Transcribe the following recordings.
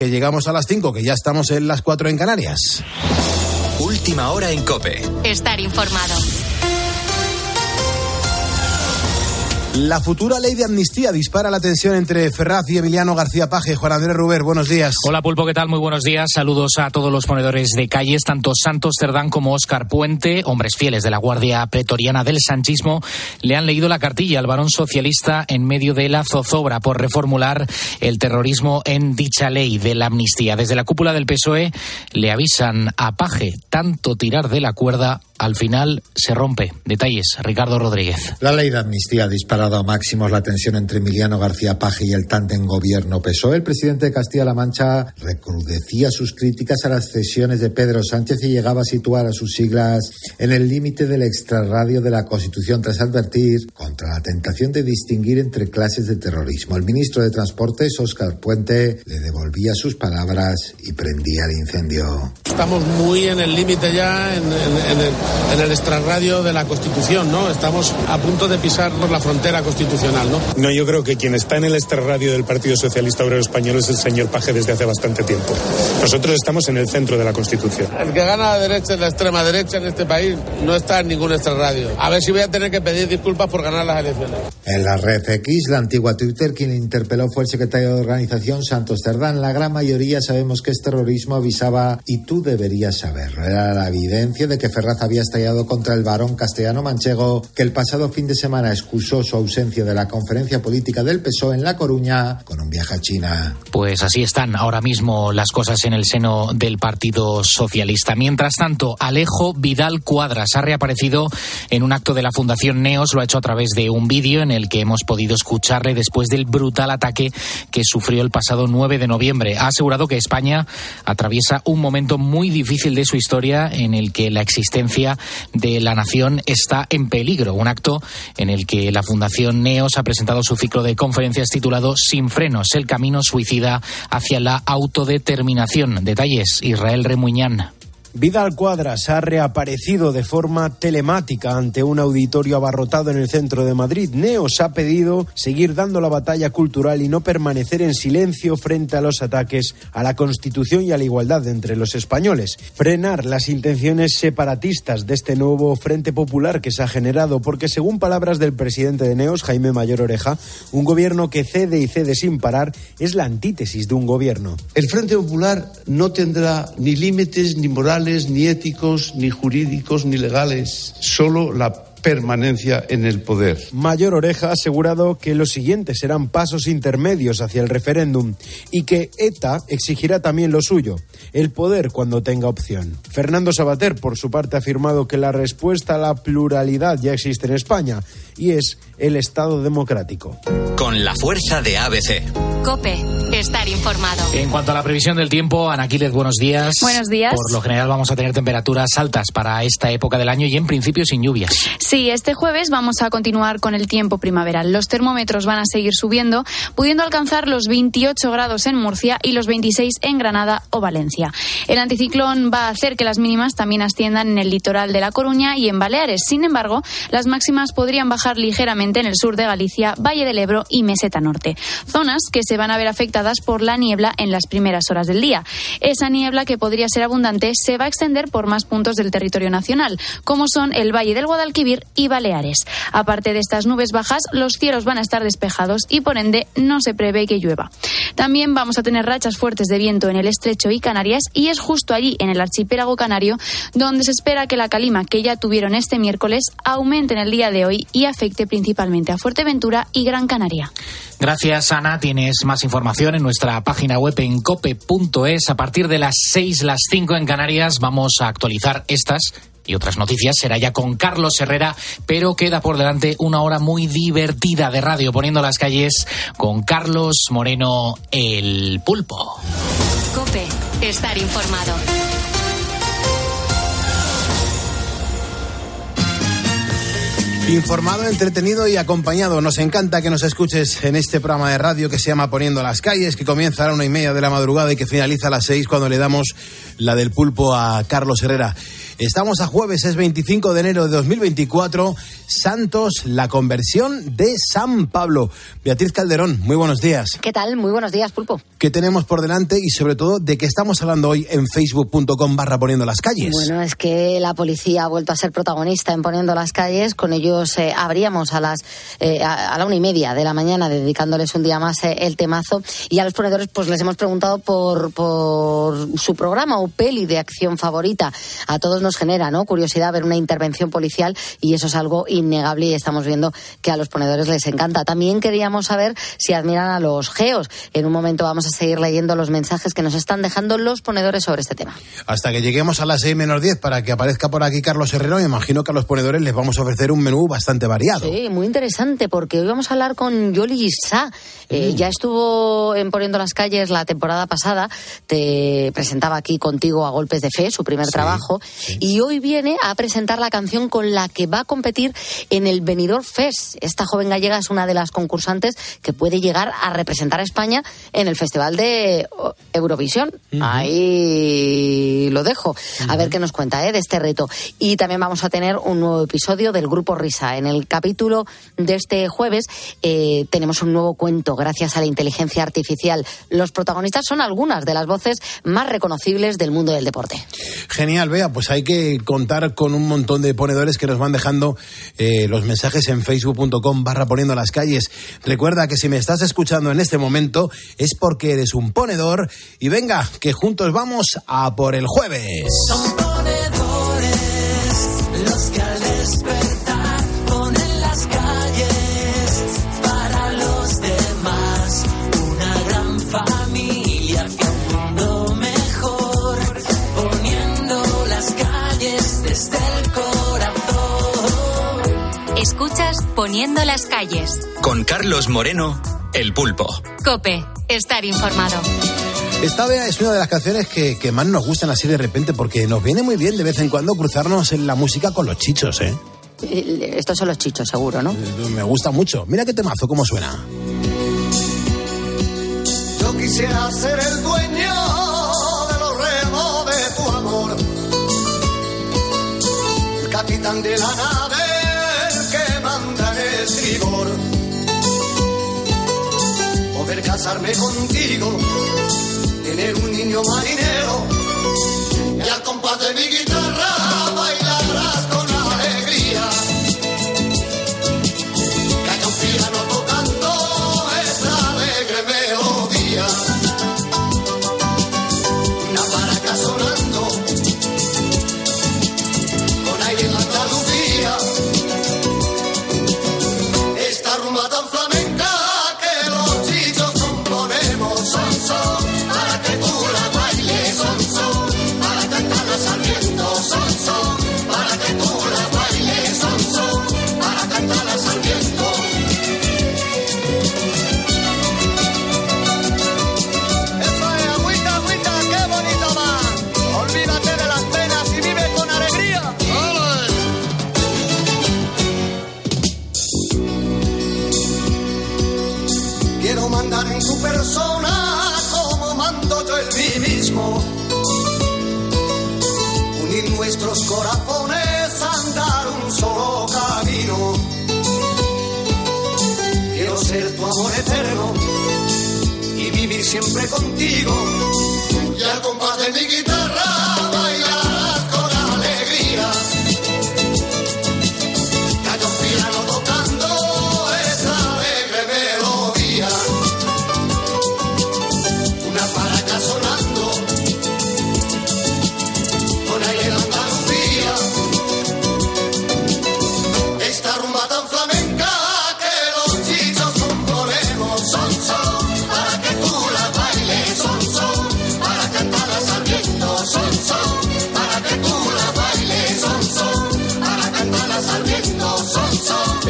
Que llegamos a las 5, que ya estamos en las 4 en Canarias. Última hora en Cope. Estar informado. La futura ley de amnistía dispara la tensión entre Ferraz y Emiliano García Paje. Juan Andrés Ruber, buenos días. Hola Pulpo, ¿qué tal? Muy buenos días. Saludos a todos los ponedores de calles, tanto Santos Cerdán como Óscar Puente, hombres fieles de la Guardia Pretoriana del Sanchismo, le han leído la cartilla al varón socialista en medio de la zozobra por reformular el terrorismo en dicha ley de la amnistía. Desde la cúpula del PSOE le avisan a Paje tanto tirar de la cuerda al final se rompe. Detalles, Ricardo Rodríguez. La ley de amnistía ha disparado a máximos la tensión entre Emiliano García Paje y el tándem gobierno PSOE. El presidente de Castilla-La Mancha recrudecía sus críticas a las cesiones de Pedro Sánchez y llegaba a situar a sus siglas en el límite del extrarradio de la Constitución tras advertir contra la tentación de distinguir entre clases de terrorismo. El ministro de Transportes, Óscar Puente, le devolvía sus palabras y prendía el incendio. Estamos muy en el límite ya, en, en, en el en el extrarradio de la Constitución, ¿no? Estamos a punto de pisar por la frontera constitucional, ¿no? No, yo creo que quien está en el extrarradio del Partido Socialista Obrero Español es el señor Paje desde hace bastante tiempo. Nosotros estamos en el centro de la Constitución. El que gana la derecha es la extrema derecha en este país no está en ningún extrarradio. A ver si voy a tener que pedir disculpas por ganar las elecciones. En la red X, la antigua Twitter, quien interpeló fue el secretario de organización Santos Cerdán. La gran mayoría sabemos que es terrorismo, avisaba, y tú deberías saberlo. Era la evidencia de que Ferraz había estallado contra el varón castellano manchego, que el pasado fin de semana excusó su ausencia de la conferencia política del PSOE en La Coruña con un viaje a China. Pues así están ahora mismo las cosas en el seno del Partido Socialista. Mientras tanto, Alejo Vidal Cuadras ha reaparecido en un acto de la Fundación Neos, lo ha hecho a través de un vídeo en el que hemos podido escucharle después del brutal ataque que sufrió el pasado 9 de noviembre. Ha asegurado que España atraviesa un momento muy difícil de su historia en el que la existencia de la nación está en peligro. Un acto en el que la Fundación Neos ha presentado su ciclo de conferencias titulado Sin frenos, el camino suicida hacia la autodeterminación. Detalles, Israel Remuñán. Vidal Cuadras ha reaparecido de forma telemática ante un auditorio abarrotado en el centro de Madrid. Neos ha pedido seguir dando la batalla cultural y no permanecer en silencio frente a los ataques a la Constitución y a la igualdad entre los españoles. Frenar las intenciones separatistas de este nuevo Frente Popular que se ha generado, porque según palabras del presidente de Neos, Jaime Mayor Oreja, un gobierno que cede y cede sin parar es la antítesis de un gobierno. El Frente Popular no tendrá ni límites ni ni éticos, ni jurídicos, ni legales, solo la permanencia en el poder. Mayor Oreja ha asegurado que los siguientes serán pasos intermedios hacia el referéndum y que ETA exigirá también lo suyo, el poder cuando tenga opción. Fernando Sabater, por su parte, ha afirmado que la respuesta a la pluralidad ya existe en España y es el Estado democrático. Con la fuerza de ABC. Cope, estar informado. En cuanto a la previsión del tiempo, Anaquiles, buenos días. Buenos días. Por lo general vamos a tener temperaturas altas para esta época del año y en principio sin lluvias. Sí, este jueves vamos a continuar con el tiempo primaveral. Los termómetros van a seguir subiendo, pudiendo alcanzar los 28 grados en Murcia y los 26 en Granada o Valencia. El anticiclón va a hacer que las mínimas también asciendan en el litoral de La Coruña y en Baleares. Sin embargo, las máximas podrían bajar ligeramente en el sur de Galicia, Valle del Ebro y Meseta Norte. Zonas que se van a ver afectadas por la niebla en las primeras horas del día. Esa niebla, que podría ser abundante, se va a extender por más puntos del territorio nacional, como son el Valle del Guadalquivir y Baleares. Aparte de estas nubes bajas, los cielos van a estar despejados y por ende no se prevé que llueva. También vamos a tener rachas fuertes de viento en el estrecho y Canarias y es justo allí, en el archipiélago canario, donde se espera que la calima que ya tuvieron este miércoles aumente en el día de hoy y afecte principalmente a Fuerteventura y Gran Canaria. Gracias, Ana. Tienes más información en nuestra página web en cope.es. A partir de las 6, las 5 en Canarias, vamos a actualizar estas y otras noticias será ya con Carlos Herrera, pero queda por delante una hora muy divertida de radio poniendo las calles con Carlos Moreno el pulpo. Cope, estar informado. Informado, entretenido y acompañado. Nos encanta que nos escuches en este programa de radio que se llama Poniendo las calles, que comienza a la una y media de la madrugada y que finaliza a las seis cuando le damos la del pulpo a Carlos Herrera. Estamos a jueves, es 25 de enero de 2024. Santos, la conversión de San Pablo. Beatriz Calderón, muy buenos días. ¿Qué tal? Muy buenos días, Pulpo. ¿Qué tenemos por delante y sobre todo de qué estamos hablando hoy en facebook.com barra poniendo las calles? Bueno, es que la policía ha vuelto a ser protagonista en poniendo las calles. Con ellos eh, abríamos a las eh, a, la una y media de la mañana, dedicándoles un día más eh, el temazo. Y a los ponedores, pues les hemos preguntado por, por su programa o peli de acción favorita. A todos nos genera ¿no? curiosidad ver una intervención policial y eso es algo innegable y estamos viendo que a los ponedores les encanta. También queríamos saber si admiran a los geos. En un momento vamos a seguir leyendo los mensajes que nos están dejando los ponedores sobre este tema. Hasta que lleguemos a las 6 menos 10 para que aparezca por aquí Carlos Herrero, me imagino que a los ponedores les vamos a ofrecer un menú bastante variado. Sí, muy interesante porque hoy vamos a hablar con Yoli Sa. Eh, mm. Ya estuvo en Poniendo las Calles la temporada pasada, te presentaba aquí contigo a Golpes de Fe, su primer trabajo, y hoy viene a presentar la canción con la que va a competir en el Benidorm Fest. Esta joven gallega es una de las concursantes que puede llegar a representar a España en el Festival de Eurovisión. Ahí lo dejo. A ver qué nos cuenta ¿eh? de este reto. Y también vamos a tener un nuevo episodio del Grupo Risa. En el capítulo de este jueves eh, tenemos un nuevo cuento gracias a la inteligencia artificial. Los protagonistas son algunas de las voces más reconocibles del mundo del deporte. Genial, vea, pues hay que contar con un montón de ponedores que nos van dejando eh, los mensajes en facebook.com barra poniendo las calles. Recuerda que si me estás escuchando en este momento es porque eres un ponedor y venga, que juntos vamos a por el jueves. Son ponedores los que al Escuchas Poniendo las calles. Con Carlos Moreno, El Pulpo. Cope, estar informado. Esta vea es una de las canciones que, que, más nos gustan así de repente porque nos viene muy bien de vez en cuando cruzarnos en la música con los chichos, ¿eh? Estos son los chichos, seguro, ¿no? Eh, me gusta mucho. Mira qué temazo, cómo suena. Yo quisiera ser el dueño de los remos de tu amor. El capitán de la nave, estribor. Poder casarme contigo tener un niño marinero y al compás mi guitarra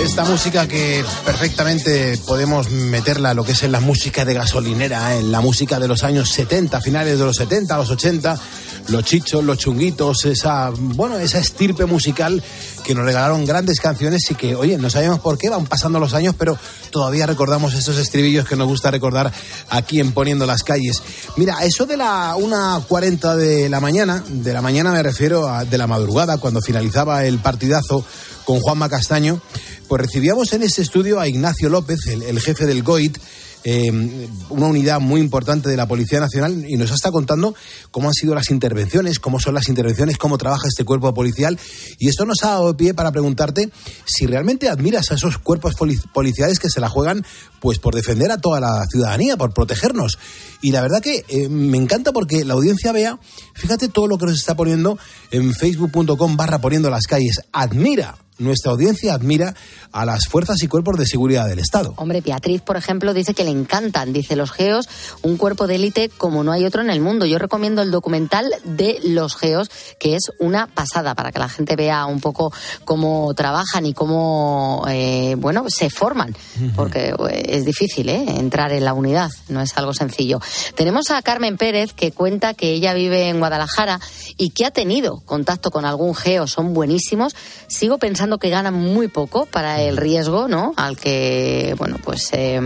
Esta música que perfectamente podemos meterla lo que es en la música de gasolinera, ¿eh? en la música de los años 70, finales de los 70, los 80, los chichos, los chunguitos, esa, bueno, esa estirpe musical que nos regalaron grandes canciones y que, oye, no sabemos por qué, van pasando los años, pero todavía recordamos esos estribillos que nos gusta recordar aquí en Poniendo las Calles. Mira, eso de la 1.40 de la mañana, de la mañana me refiero a de la madrugada, cuando finalizaba el partidazo con Juanma Castaño, pues recibíamos en ese estudio a Ignacio López, el, el jefe del GOIT, eh, una unidad muy importante de la Policía Nacional y nos está contando cómo han sido las intervenciones, cómo son las intervenciones, cómo trabaja este cuerpo policial. Y esto nos ha dado pie para preguntarte si realmente admiras a esos cuerpos poli- policiales que se la juegan pues por defender a toda la ciudadanía, por protegernos. Y la verdad que eh, me encanta porque la audiencia vea, fíjate todo lo que nos está poniendo en facebook.com barra poniendo las calles. Admira nuestra audiencia admira a las fuerzas y cuerpos de seguridad del Estado. Hombre, Beatriz, por ejemplo, dice que le encantan, dice los geos, un cuerpo de élite como no hay otro en el mundo. Yo recomiendo el documental de los geos, que es una pasada para que la gente vea un poco cómo trabajan y cómo, eh, bueno, se forman, porque eh, es difícil ¿eh? entrar en la unidad, no es algo sencillo. Tenemos a Carmen Pérez, que cuenta que ella vive en Guadalajara y que ha tenido contacto con algún geo, son buenísimos. Sigo pensando que ganan muy poco para el riesgo, ¿no? Al que, bueno, pues eh,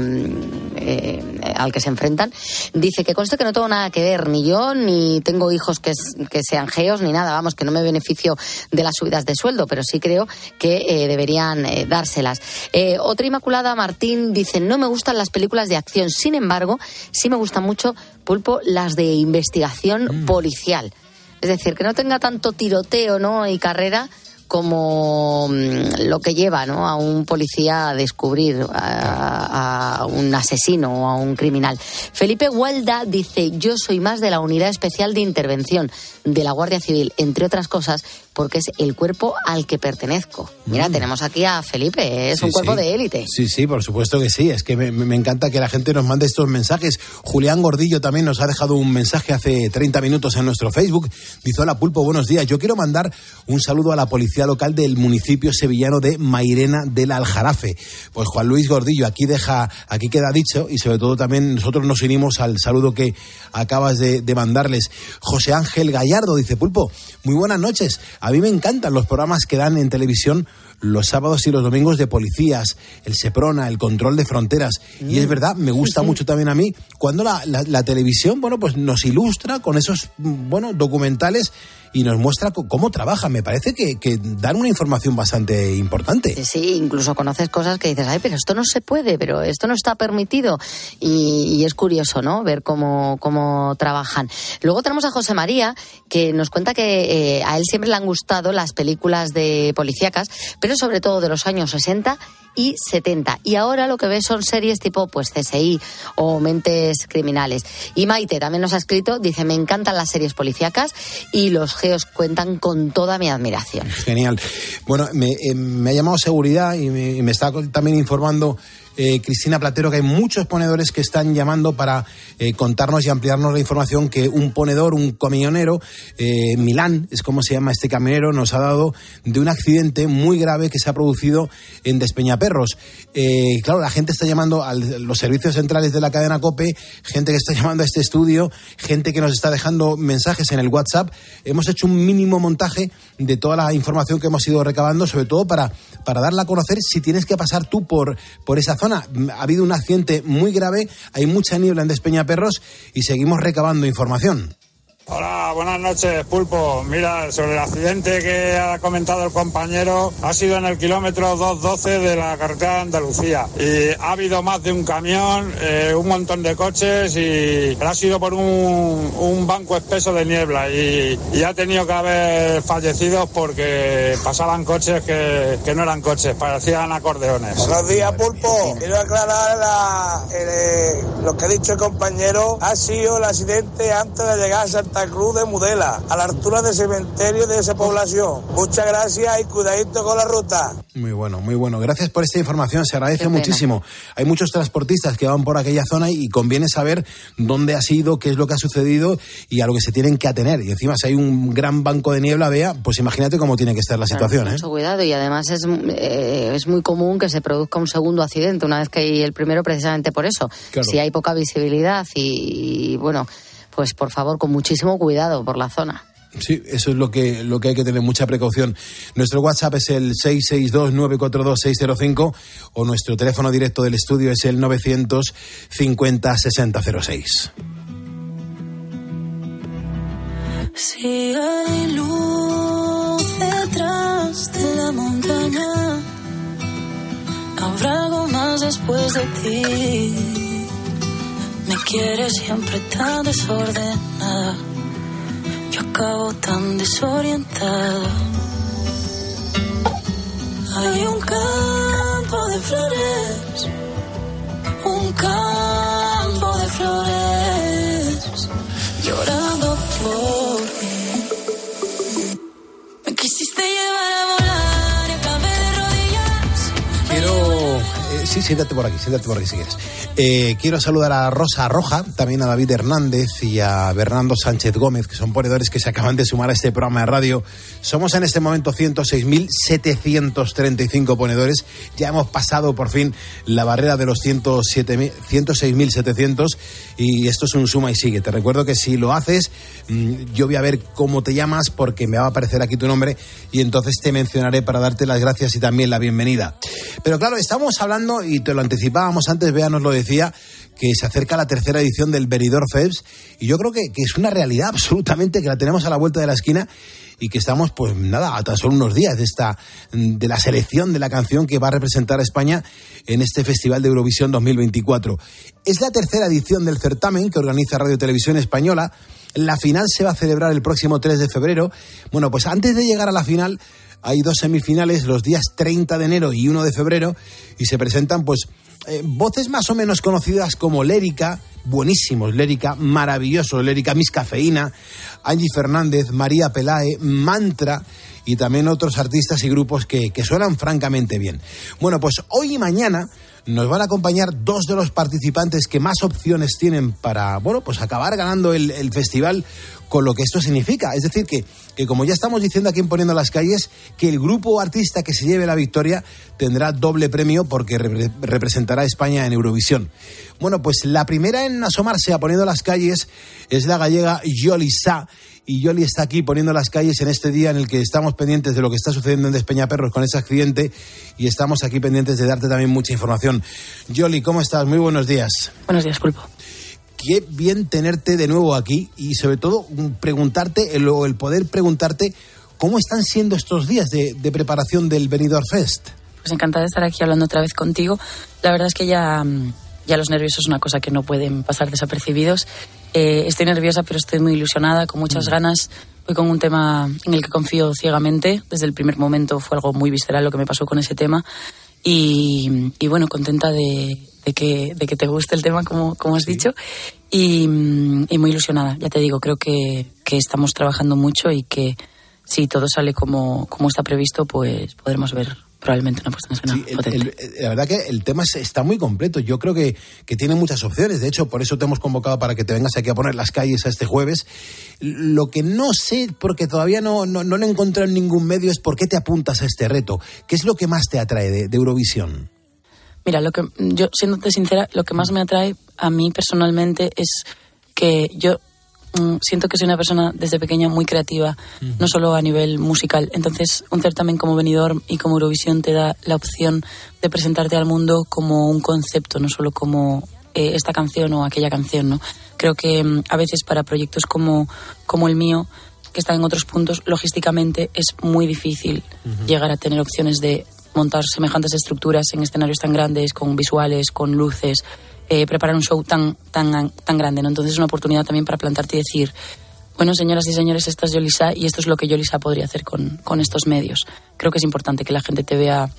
eh, al que se enfrentan. Dice que conste que no tengo nada que ver, ni yo, ni tengo hijos que, que sean geos, ni nada, vamos, que no me beneficio de las subidas de sueldo, pero sí creo que eh, deberían eh, dárselas. Eh, otra Inmaculada Martín dice, no me gustan las películas de acción, sin embargo, sí me gustan mucho, Pulpo, las de investigación policial. Es decir, que no tenga tanto tiroteo ¿no? y carrera como mm, lo que lleva a un policía a descubrir a, a un asesino o a un criminal. Felipe Huelda dice, yo soy más de la Unidad Especial de Intervención de la Guardia Civil, entre otras cosas, porque es el cuerpo al que pertenezco. Mira, tenemos aquí a Felipe, es Mm. Sí, un cuerpo sí. de élite. Sí, sí, por supuesto que sí. Es que me, me encanta que la gente nos mande estos mensajes. Julián Gordillo también nos ha dejado un mensaje hace 30 minutos en nuestro Facebook. Dice, hola Pulpo, buenos días. Yo quiero mandar un saludo a la policía local del municipio sevillano de Mairena del Aljarafe. Pues Juan Luis Gordillo, aquí deja, aquí queda dicho y sobre todo también nosotros nos unimos al saludo que acabas de, de mandarles. José Ángel Gallardo dice, Pulpo, muy buenas noches. A mí me encantan los programas que dan en televisión los sábados y los domingos de policías, el Seprona, el control de fronteras. Y es verdad, me gusta mucho también a mí cuando la, la- la televisión, bueno, pues nos ilustra con esos, mm, bueno, documentales y nos muestra cómo trabaja. Me parece que, que dan una información bastante importante. Sí, sí, incluso conoces cosas que dices, ay, pero esto no se puede, pero esto no está permitido. Y, y es curioso, ¿no? Ver cómo, cómo trabajan. Luego tenemos a José María, que nos cuenta que eh, a él siempre le han gustado las películas de policíacas, pero sobre todo de los años 60 y 70. Y ahora lo que ve son series tipo pues CSI o Mentes Criminales. Y Maite también nos ha escrito, dice, me encantan las series policíacas y los geos cuentan con toda mi admiración. Genial. Bueno, me, eh, ha llamado seguridad y me está también informando eh, Cristina Platero que hay muchos ponedores que están llamando para eh, contarnos y ampliarnos la información que un ponedor, un camionero, eh, Milán, es como se llama este camionero, nos ha dado de un accidente muy grave que se ha producido en Despeñaperros. Eh, claro, la gente está llamando a los servicios centrales de la cadena COPE, gente que está llamando a este estudio, gente que nos está dejando mensajes en el WhatsApp. Hemos hecho un mínimo montaje de toda la información que hemos ido recabando, sobre todo para, para darla a conocer si tienes que pasar tú por, por esa. Ha habido un accidente muy grave, hay mucha niebla en Despeñaperros y seguimos recabando información. Hola, buenas noches, Pulpo. Mira, sobre el accidente que ha comentado el compañero, ha sido en el kilómetro 212 de la carretera de Andalucía. Y ha habido más de un camión, eh, un montón de coches y ha sido por un, un banco espeso de niebla. Y, y ha tenido que haber fallecidos porque pasaban coches que, que no eran coches, parecían acordeones. Buenos días, Pulpo. Quiero aclarar la- el, eh, lo que ha dicho el compañero. Ha sido el accidente antes de llegar a Santa Cruz de Mudela, a la altura del cementerio de esa población. Muchas gracias y cuidadito con la ruta. Muy bueno, muy bueno. Gracias por esta información, se agradece muchísimo. Hay muchos transportistas que van por aquella zona y conviene saber dónde ha sido, qué es lo que ha sucedido y a lo que se tienen que atener. Y encima, si hay un gran banco de niebla, vea, pues imagínate cómo tiene que estar la situación. ¿eh? Mucho cuidado y además es, eh, es muy común que se produzca un segundo accidente una vez que hay el primero precisamente por eso. Claro. Si hay poca visibilidad y, y, bueno, pues por favor con muchísimo cuidado por la zona. Sí, eso es lo que, lo que hay que tener mucha precaución. Nuestro WhatsApp es el 662-942-605 o nuestro teléfono directo del estudio es el 950-6006. Si hay luz detrás de la montaña, habrá algo más después de ti. Me quieres siempre tan desordenada, yo acabo tan desorientada. Hay un campo de flores, un campo de flores, llorando por mí. Sí, siéntate por aquí, siéntate por aquí si quieres. Eh, quiero saludar a Rosa Roja, también a David Hernández y a Bernardo Sánchez Gómez, que son ponedores que se acaban de sumar a este programa de radio. Somos en este momento 106.735 ponedores. Ya hemos pasado por fin la barrera de los 107.000 106.700 y esto es un suma y sigue. Te recuerdo que si lo haces, mm, yo voy a ver cómo te llamas porque me va a aparecer aquí tu nombre y entonces te mencionaré para darte las gracias y también la bienvenida. Pero claro, estamos hablando, y te lo anticipábamos antes, Bea nos lo decía, que se acerca la tercera edición del Benidorm Fest y yo creo que, que es una realidad absolutamente que la tenemos a la vuelta de la esquina y que estamos, pues nada, a tan solo unos días de esta de la selección de la canción que va a representar a España en este Festival de Eurovisión 2024. Es la tercera edición del certamen que organiza Radio Televisión Española. La final se va a celebrar el próximo 3 de febrero. Bueno, pues antes de llegar a la final hay dos semifinales los días 30 de enero y 1 de febrero y se presentan pues eh, voces más o menos conocidas como Lérica, buenísimos, Lérica, maravilloso, Lérica, Miss Cafeína, Angie Fernández, María Pelae, Mantra y también otros artistas y grupos que, que suenan francamente bien. Bueno, pues hoy y mañana nos van a acompañar dos de los participantes que más opciones tienen para, bueno, pues acabar ganando el, festival con lo que esto significa. Es decir, que, que como ya estamos diciendo aquí en Poniendo las Calles, que el grupo artista que se lleve la victoria tendrá doble premio porque repre- representará a España en Eurovisión. Bueno, pues la primera en asomarse a Poniendo las Calles es la gallega Yoli Sa. Y Yoli está aquí poniendo las calles en este día en el que estamos pendientes de lo que está sucediendo en Despeñaperros con ese accidente y estamos aquí pendientes de darte también mucha información. Yoli, ¿cómo estás? Muy buenos días. Buenos días, Pulpo. Qué bien tenerte de nuevo aquí y sobre todo mm, preguntarte, el, el poder preguntarte cómo están siendo estos días de, de preparación del Benidorm Fest. Pues encantada de estar aquí hablando otra vez contigo. La verdad es que ya, mm, ya los nervios es una cosa que no pueden pasar desapercibidos. Eh, estoy nerviosa, pero estoy muy ilusionada, con muchas ganas. Voy con un tema en el que confío ciegamente. Desde el primer momento fue algo muy visceral lo que me pasó con ese tema. Y, y bueno, contenta de, de que, de que te guste el tema, como, como has dicho. Y, mm, y muy ilusionada, ya te digo, creo que, que estamos trabajando mucho y que si todo sale como, como está previsto, pues podremos ver probablemente una puesta en escena El- el- la verdad que el tema es- está muy completo. Yo creo que, que tiene muchas opciones. De hecho, por eso te hemos convocado para que te vengas aquí a poner las calles a este jueves. Lo que no sé, porque todavía no, no, no lo he encontrado en ningún medio, es por qué te apuntas a este reto. ¿Qué es lo que más te atrae de, de Eurovisión? Mira, lo que yo, siéndote sincera, lo que más me atrae a mí personalmente es que yo siento que soy una persona desde pequeña muy creativa, no solo a nivel musical. Entonces, un certamen como Benidorm y como Eurovisión te da la opción de presentarte al mundo como un concepto, no solo como eh, esta canción o aquella canción, ¿no? Creo que mm, a veces para proyectos como, como el mío, que están en otros puntos, logísticamente es muy difícil llegar a tener opciones de montar semejantes estructuras en escenarios tan grandes, con visuales, con luces, eh, preparar un show tan, tan, tan grande. ¿no? Entonces es una oportunidad también para plantarte y decir, bueno, señoras y señores, esta es Yolisa y esto es lo que Yolisa podría hacer con, con estos medios. Creo que es importante que la gente te vea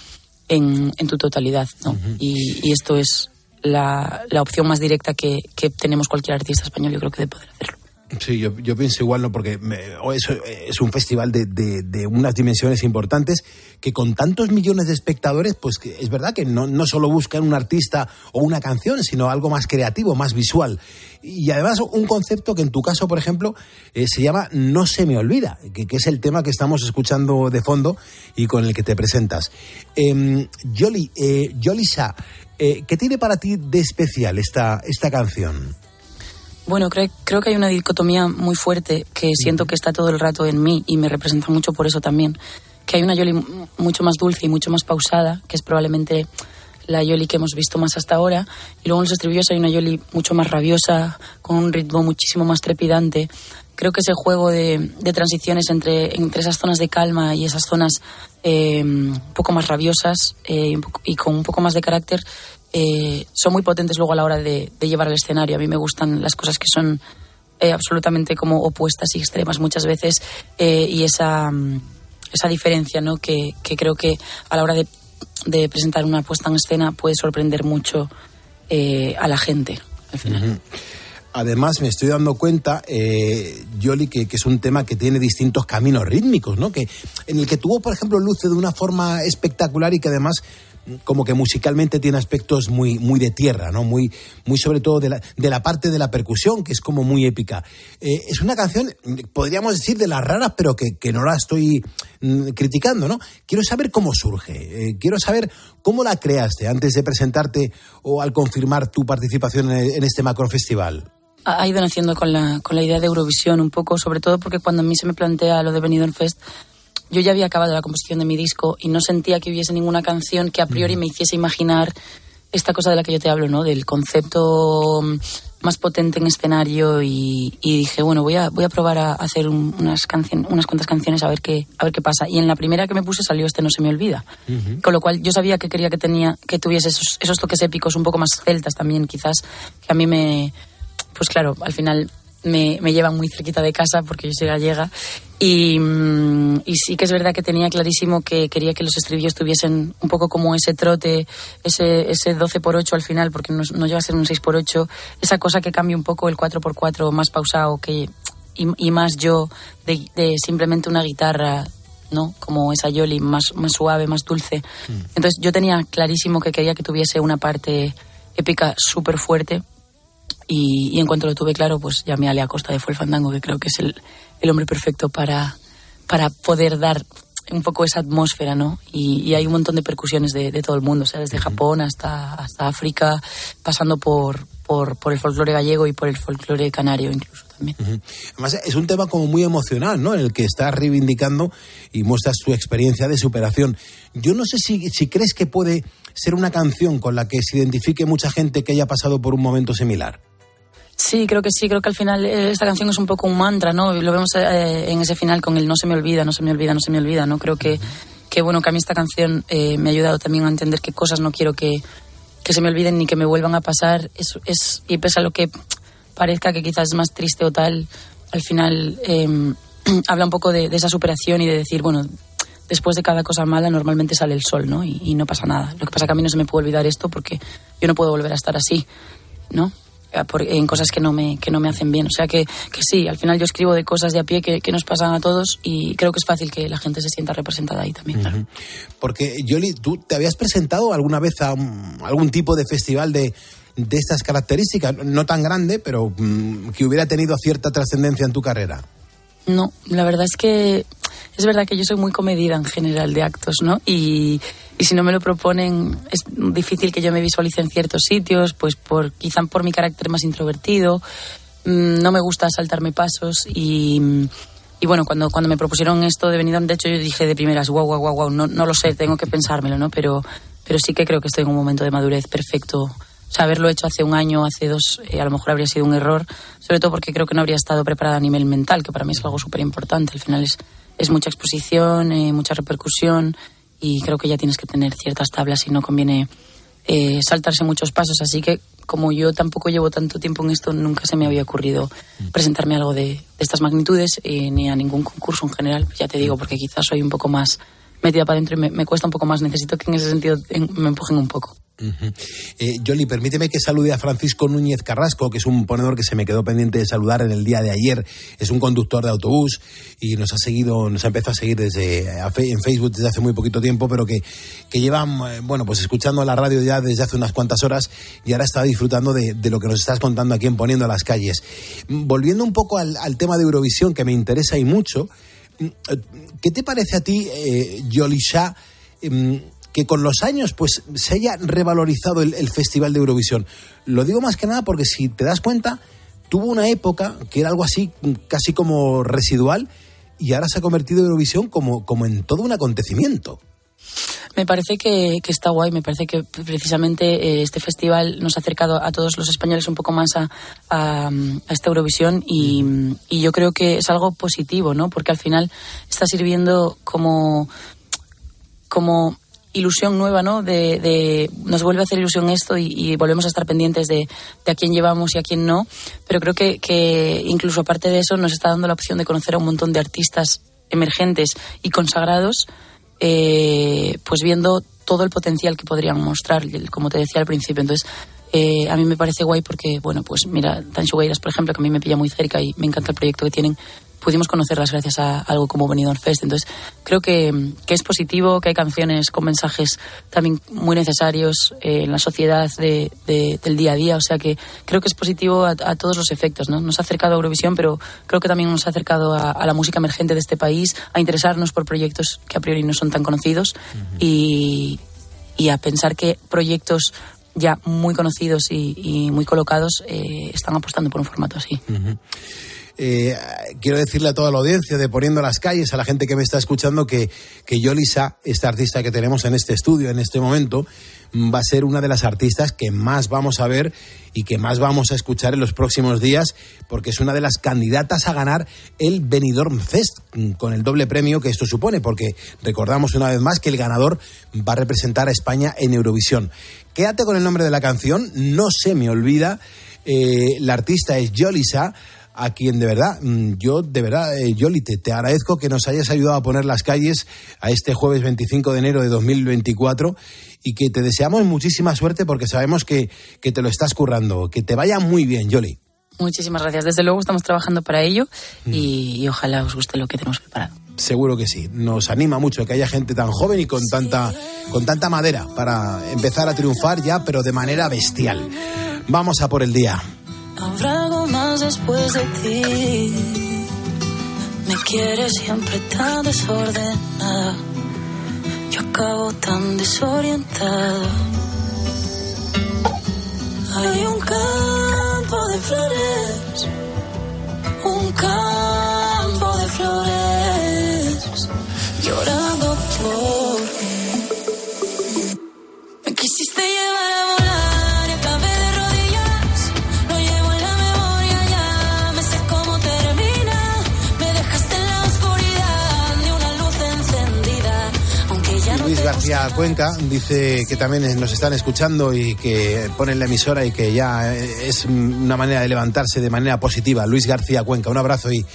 en, en tu totalidad, ¿no? y, y esto es la, la opción más directa que, que tenemos cualquier artista español, yo creo que de poder hacerlo. Sí, yo, pienso igual, ¿no? Porque me- es, un festival de, de- unas dimensiones importantes que con tantos millones de espectadores, pues que es verdad que no, no solo buscan un artista o una canción, sino algo más creativo, más visual. Y además un concepto que en tu caso, por ejemplo, eh, se llama No se me olvida, que, que es el tema que estamos escuchando de fondo y con el que te presentas. Yoli, eh, Yoli eh, ¿qué tiene para ti de especial esta, esta canción? Bueno, creo, creo que hay una dicotomía muy fuerte que siento que está todo el rato en mí y me representa mucho por eso también. Que hay una Yoli mucho más dulce y mucho más pausada, que es probablemente la Yoli que hemos visto más hasta ahora. Y luego en los estribillos hay una Yoli mucho más rabiosa, con un ritmo muchísimo más trepidante. Creo que ese juego de, de transiciones entre, entre esas zonas de calma y esas zonas eh, un poco más rabiosas eh, y con un poco más de carácter eh, son muy potentes luego a la hora de, llevar al escenario. A mí me gustan las cosas que son eh, absolutamente como opuestas y extremas muchas veces eh, y esa, mm, esa diferencia ¿no? que, que creo que a la hora de, presentar una puesta en escena puede sorprender mucho a la gente. Además, me estoy dando cuenta, eh, que, que es un tema que tiene distintos caminos rítmicos, ¿no? Que, en el que tuvo, por ejemplo, luce de una forma espectacular y que además como que musicalmente tiene aspectos muy, muy de tierra, ¿no? Muy, muy sobre todo de la, de la parte de la percusión, que es como muy épica. Eh, es una canción, podríamos decir, de las raras, pero que, que no la estoy mm, criticando, ¿no? Quiero saber cómo surge, eh, quiero saber cómo la creaste antes de presentarte o al confirmar tu participación en, en este macrofestival. ha ido naciendo con la, con la idea de Eurovisión un poco, sobre todo porque cuando a mí se me plantea lo de Benidorm Fest, yo ya había acabado la composición de mi disco y no sentía que hubiese ninguna canción que a priori me hiciese imaginar esta cosa de la que yo te hablo, ¿no? Del concepto mm, más potente en escenario y, y dije, bueno, voy a, voy a probar a hacer un- unas, cancien- unas cuantas canciones a ver, qué, a ver qué pasa. Y en la primera que me puse salió este No se me olvida. Con lo cual yo sabía que quería que tenía que tuviese esos, esos toques épicos un poco más celtas también, quizás, que a mí me, pues claro, al final me, me llevan muy cerquita de casa porque yo soy gallega. Y, mm, y sí que es verdad que tenía clarísimo que quería que los estribillos tuviesen un poco como ese trote, ese, ese 12 por 8 al final, porque no, no llega a ser un 6 por 8 esa cosa que cambia un poco el 4 por 4 más pausado que, y, y más yo de, de simplemente una guitarra. ¿no? Como esa Yoli más, más suave, más dulce. Entonces yo tenía clarísimo que quería que tuviese una parte épica súper fuerte, y, y en cuanto lo tuve claro, pues llamé a Ale Acosta de Fue el Fandango, que creo que es el, el hombre perfecto para, para poder dar un poco esa atmósfera, ¿no? Y, y hay un montón de percusiones de, de todo el mundo, o sea, desde Japón hasta, hasta África, pasando por, por, por el folclore gallego y por el folclore canario incluso también. Además, es un tema como muy emocional, ¿no? En el que estás reivindicando y muestras tu experiencia de superación. Yo no sé si, si crees que puede ser una canción con la que se identifique mucha gente que haya pasado por un momento similar. Sí, creo que sí, creo que al final eh, esta canción es un poco un mantra, ¿no? Lo vemos eh, en ese final con el no se me olvida, no se me olvida, no se me olvida, ¿no? Creo que, que bueno, que a mí esta canción eh, me ha ayudado también a entender qué cosas no quiero que, que se me olviden ni que me vuelvan a pasar. Es, es, y pese a lo que parezca que quizás es más triste o tal, al final eh, habla un poco de, esa superación y de decir, bueno, después de cada cosa mala normalmente sale el sol, ¿no? Y, y no pasa nada. Lo que pasa es que a mí no se me puede olvidar esto porque yo no puedo volver a estar así, ¿no? En cosas que no me, que no me hacen bien. O sea que, que sí, al final yo escribo de cosas de a pie que, nos pasan a todos y creo que es fácil que la gente se sienta representada ahí también. Porque, Yoli, ¿tú te habías presentado alguna vez a algún tipo de festival de, de estas características? No tan grande, pero mm, que hubiera tenido cierta trascendencia en tu carrera. No, la verdad es que es verdad que yo soy muy comedida en general de actos, ¿no? Y, y si no me lo proponen es difícil que yo me visualice en ciertos sitios, pues por quizá por mi carácter más introvertido, mm, no me gusta saltarme pasos y, y bueno, cuando, cuando me propusieron esto de Benidorm, de hecho yo dije de primeras, guau, guau, guau, guau, no, no lo sé, tengo que pensármelo, ¿no? Pero, pero sí que creo que estoy en un momento de madurez perfecto. O sea, haberlo hecho hace un año, hace dos, eh, a lo mejor habría sido un error, sobre todo porque creo que no habría estado preparada a nivel mental, que para mí es algo súper importante. Al final es, es mucha exposición, eh, mucha repercusión y creo que ya tienes que tener ciertas tablas y no conviene eh, saltarse muchos pasos. Así que como yo tampoco llevo tanto tiempo en esto, nunca se me había ocurrido presentarme a algo de, de estas magnitudes eh, ni a ningún concurso en general. Ya te digo, porque quizás soy un poco más metida para adentro y me, me cuesta un poco más. Necesito que en ese sentido en- me empujen un poco. Eh, Yoli, permíteme que salude a Francisco Núñez Carrasco, que es un ponedor que se me quedó pendiente de saludar en el día de ayer. Es un conductor de autobús y nos ha seguido, nos ha empezado a seguir desde fe- en Facebook desde hace muy poquito tiempo, pero que, que lleva, eh, bueno, pues escuchando la radio ya desde hace unas cuantas horas y ahora está disfrutando de, lo que nos estás contando aquí en Poniendo a las Calles. Mm, Volviendo un poco al, tema de Eurovisión, que me interesa y mucho, mm, eh, ¿qué te parece a ti, eh, Yoli Shah, em, que con los años pues se haya revalorizado el, Festival de Eurovisión. Lo digo más que nada porque si te das cuenta, tuvo una época que era algo así, casi como residual, y ahora se ha convertido Eurovisión como, como en todo un acontecimiento. Me parece que, que está guay, me parece que precisamente eh, este festival nos ha acercado a todos los españoles un poco más a, a, a esta Eurovisión y, y yo creo que es algo positivo, ¿no? Porque al final está sirviendo como, como ilusión nueva, ¿no? De, nos vuelve a hacer ilusión esto y, volvemos a estar pendientes de, de a quién llevamos y a quién no. Pero creo que, incluso aparte de eso nos está dando la opción de conocer a un montón de artistas emergentes y consagrados, eh, pues viendo todo el potencial que podrían mostrar, como te decía al principio. Entonces, eh, a mí me parece guay porque, bueno, pues mira, Dan Sugueiras, por ejemplo, que a mí me pilla muy cerca y me encanta el proyecto que tienen, pudimos conocerlas gracias a algo como Benidorm Fest. Entonces, creo que, que es positivo, que hay canciones con mensajes también muy necesarios eh, en la sociedad de- de- del día a día. O sea que creo que es positivo a, a todos los efectos. ¿no? Nos ha acercado a Eurovisión, pero creo que también nos ha acercado a, a la música emergente de este país, a interesarnos por proyectos que a priori no son tan conocidos y, y a pensar que proyectos ya muy conocidos y, y muy colocados eh, están apostando por un formato así. Eh, quiero decirle a toda la audiencia de Poniendo las Calles, a la gente que me está escuchando, que, que Yolisa, esta artista que tenemos en este estudio en este momento, mm, va a ser una de las artistas que más vamos a ver y que más vamos a escuchar en los próximos días, porque es una de las candidatas a ganar el Benidorm Fest, mm, con el doble premio que esto supone, porque recordamos una vez más que el ganador va a representar a España en Eurovisión. Quédate con el nombre de la canción, no se me olvida. Eh, la artista es Yolisa, a quien de verdad, mm, yo de verdad, eh, Yoli, te, te agradezco que nos hayas ayudado a poner las calles a este jueves 25 de enero de 2024 y que te deseamos muchísima suerte porque sabemos que, que te lo estás currando. Que te vaya muy bien, Yoli. Muchísimas gracias. Desde luego estamos trabajando para ello y, y ojalá os guste lo que tenemos preparado. Seguro que sí. Nos anima mucho que haya gente tan joven y con tanta, con tanta madera para empezar a triunfar ya, pero de manera bestial. Vamos a por el día. Habrá después de ti. Me quieres siempre tan desordenada. Yo acabo tan desorientada. Hay un campo de flores. Un campo de flores. Llorando por García Cuenca dice que también nos están escuchando y que ponen la emisora y que ya es una manera de levantarse de manera positiva. Luis García Cuenca, un abrazo y,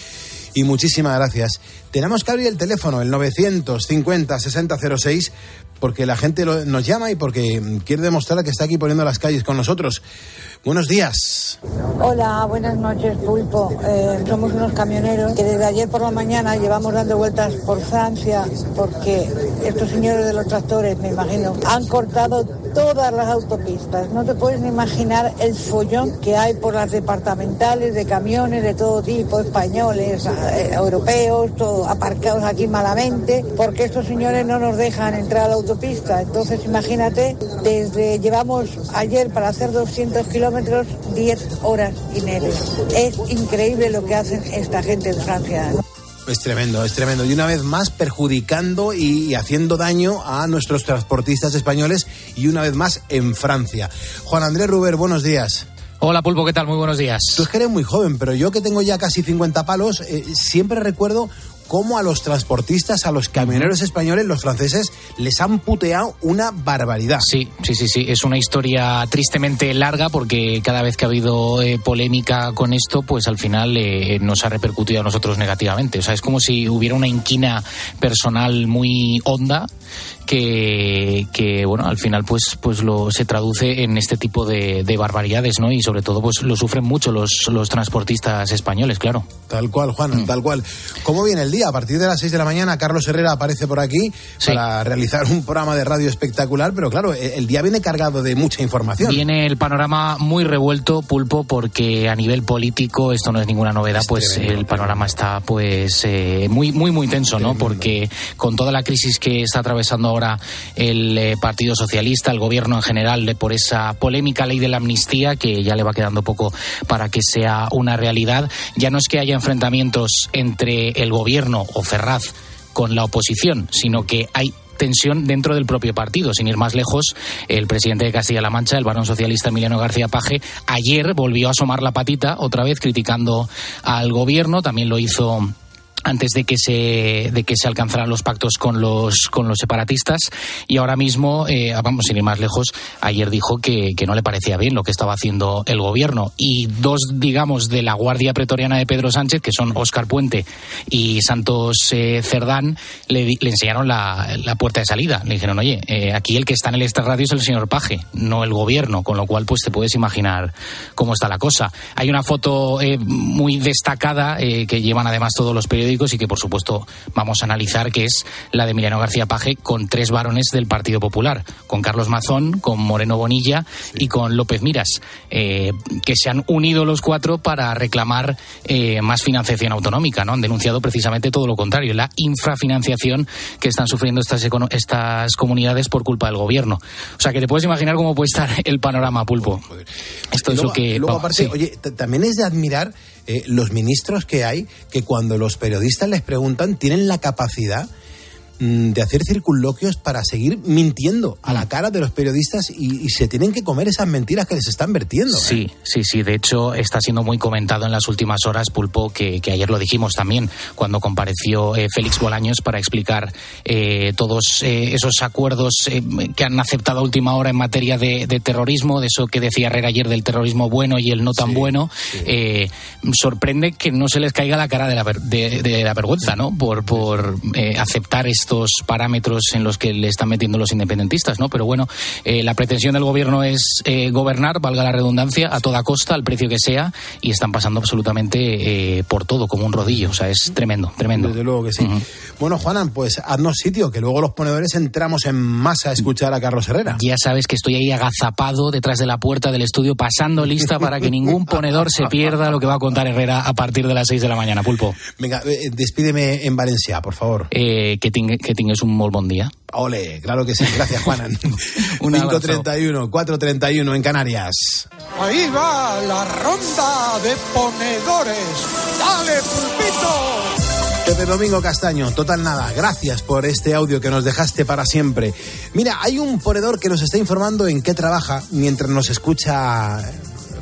y muchísimas gracias. Tenemos que abrir el teléfono, el 950-6006, porque la gente lo- nos llama y porque quiere demostrar que está aquí poniendo las calles con nosotros. Buenos días. Hola, buenas noches, Pulpo. Eh, somos unos camioneros que desde ayer por la mañana llevamos dando vueltas por Francia porque estos señores de los tractores, me imagino, han cortado todas las autopistas. No te puedes ni imaginar el follón que hay por las departamentales de camiones de todo tipo, españoles, eh, europeos, todo aparcados aquí malamente, porque estos señores no nos dejan entrar a la autopista. Entonces, imagínate, desde llevamos ayer para hacer 200 kilómetros 10 horas y media. Es increíble lo que hacen esta gente de Francia. Es tremendo, es tremendo. Y una vez más perjudicando y, y haciendo daño a nuestros transportistas españoles y una vez más en Francia. Juan Andrés Ruber, buenos días. Hola Pulpo, ¿qué tal? Muy buenos días. Tú es que eres muy joven, pero yo que tengo ya casi 50 palos, eh, siempre recuerdo cómo a los transportistas, a los camioneros españoles, los franceses, les han puteado una barbaridad. Sí, sí, sí, sí. Es una historia tristemente larga porque cada vez que ha habido eh, polémica con esto, pues al final eh, nos ha repercutido a nosotros negativamente. O sea, es como si hubiera una inquina personal muy honda que, que bueno, al final pues, pues lo, se traduce en este tipo de, de barbaridades, ¿no? Y sobre todo pues lo sufren mucho los, los transportistas españoles, claro. Tal cual, Juan, tal cual. ¿Cómo viene el día? A partir de las 6 de la mañana, Carlos Herrera aparece por aquí para realizar realizar un programa de radio espectacular, pero claro, e, el día viene cargado de mucha información. Viene el panorama muy revuelto, Pulpo, porque a nivel político esto no es ninguna novedad, pues el panorama está pues eh, muy muy muy tenso, ¿no? Porque con toda la crisis que está atravesando ahora el eh, Partido Socialista, el gobierno en general, de- por esa polémica ley de la amnistía que ya le va quedando poco para que sea una realidad, ya no es que haya enfrentamientos entre el gobierno o Ferraz con la oposición, sino que hay tensión dentro del propio partido. Sin ir más lejos, el presidente de Castilla-La Mancha, el varón socialista Emiliano García Paje, ayer volvió a asomar la patita, otra vez criticando al gobierno, también lo hizo antes de que se de que se alcanzaran los pactos con los con los separatistas. Y ahora mismo eh, vamos sin ir más lejos ayer dijo que, que no le parecía bien lo que estaba haciendo el gobierno. Y dos digamos de la guardia pretoriana de Pedro Sánchez que son Óscar Puente y Santos eh, Cerdán le, le enseñaron la, la puerta de salida. Le dijeron oye eh, aquí el que está en el extrarradio es el señor Paje no el gobierno con lo cual pues te puedes imaginar cómo está la cosa. Hay una foto eh, muy destacada eh, que llevan además todos los periódicos y que por supuesto vamos a analizar que es la de Emiliano García Paje con tres varones del Partido Popular con Carlos Mazón con Moreno Bonilla y con López Miras eh, que se han unido los cuatro para reclamar eh, más financiación autonómica no han denunciado precisamente todo lo contrario la infrafinanciación que están sufriendo estas estas comunidades por culpa del gobierno. O sea que te puedes imaginar cómo puede estar el panorama pulpo. Esto es lo que luego, aparte, sí. oye, también es de admirar eh, los ministros que hay, que cuando los periodistas les preguntan, tienen la capacidad de hacer circunloquios para seguir mintiendo a Mm. la cara de los periodistas y, y se tienen que comer esas mentiras que les están vertiendo. ¿eh? Sí, sí, sí. De hecho, está siendo muy comentado en las últimas horas, Pulpo, que, que ayer lo dijimos también, cuando compareció eh, Félix Bolaños para explicar eh, todos eh, esos acuerdos eh, que han aceptado a última hora en materia de, de terrorismo, de eso que decía Herrera ayer del terrorismo bueno y el no tan bueno. Eh, sorprende que no se les caiga la cara de la, ver- de, de la vergüenza, ¿no? Por, por aceptar estos parámetros en los que le están metiendo los independentistas, ¿no? Pero bueno, eh, la pretensión del gobierno es eh, gobernar, valga la redundancia, a toda costa, al precio que sea, y están pasando absolutamente eh, por todo, como un rodillo. O sea, es tremendo, tremendo. Desde luego que sí. Bueno, Juanan, pues haznos sitio, que luego los ponedores entramos en masa a escuchar a Carlos Herrera. Ya sabes que estoy ahí agazapado detrás de la puerta del estudio, pasando lista para que ningún ponedor se pierda lo que va a contar Herrera a partir de las 6 de la mañana, Pulpo. Venga, despídeme en Valencia, por favor. Eh, que, tingue- que tingues un muy buen día. Ole, claro que sí. Gracias, Juanan. Un abrazo. 5.31, 4.31 en Canarias. Ahí va la ronda de ponedores. ¡Dale, pulpito! Pepe Domingo Castaño, total nada, gracias por este audio que nos dejaste para siempre. Mira, hay un ponedor que nos está informando en qué trabaja mientras nos escucha,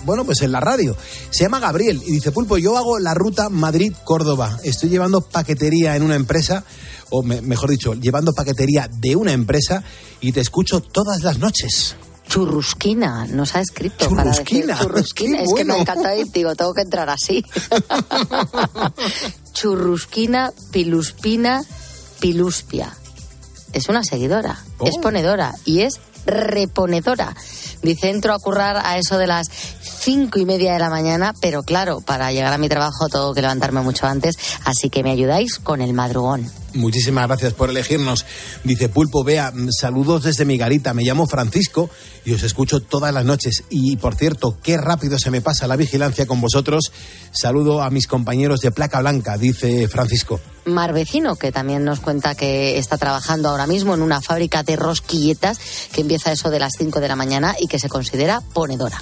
bueno, pues en la radio. Se llama Gabriel y dice, Pulpo, yo hago la ruta Madrid-Córdoba. Estoy llevando paquetería en una empresa, o me- mejor dicho, llevando paquetería de una empresa y te escucho todas las noches. Churrusquina, nos ha escrito para decir Churrusquina, churrusquina. Es que me encanta y digo, tengo que entrar así. Churrusquina, piluspina, piluspia. Es una seguidora, Oh. es ponedora y es reponedora. Dice, entro a currar a eso de las cinco y media de la mañana, pero claro, para llegar a mi trabajo tengo que levantarme mucho antes, así que me ayudáis con el madrugón. Muchísimas gracias por elegirnos. Dice Pulpo, vea, saludos desde mi garita. Me llamo Francisco y os escucho todas las noches. Y por cierto, qué rápido se me pasa la vigilancia con vosotros. Saludo a mis compañeros de Placa Blanca, dice Francisco. Mar Vecino, que también nos cuenta que está trabajando ahora mismo en una fábrica de rosquilletas que empieza eso de las 5 de la mañana y que se considera ponedora.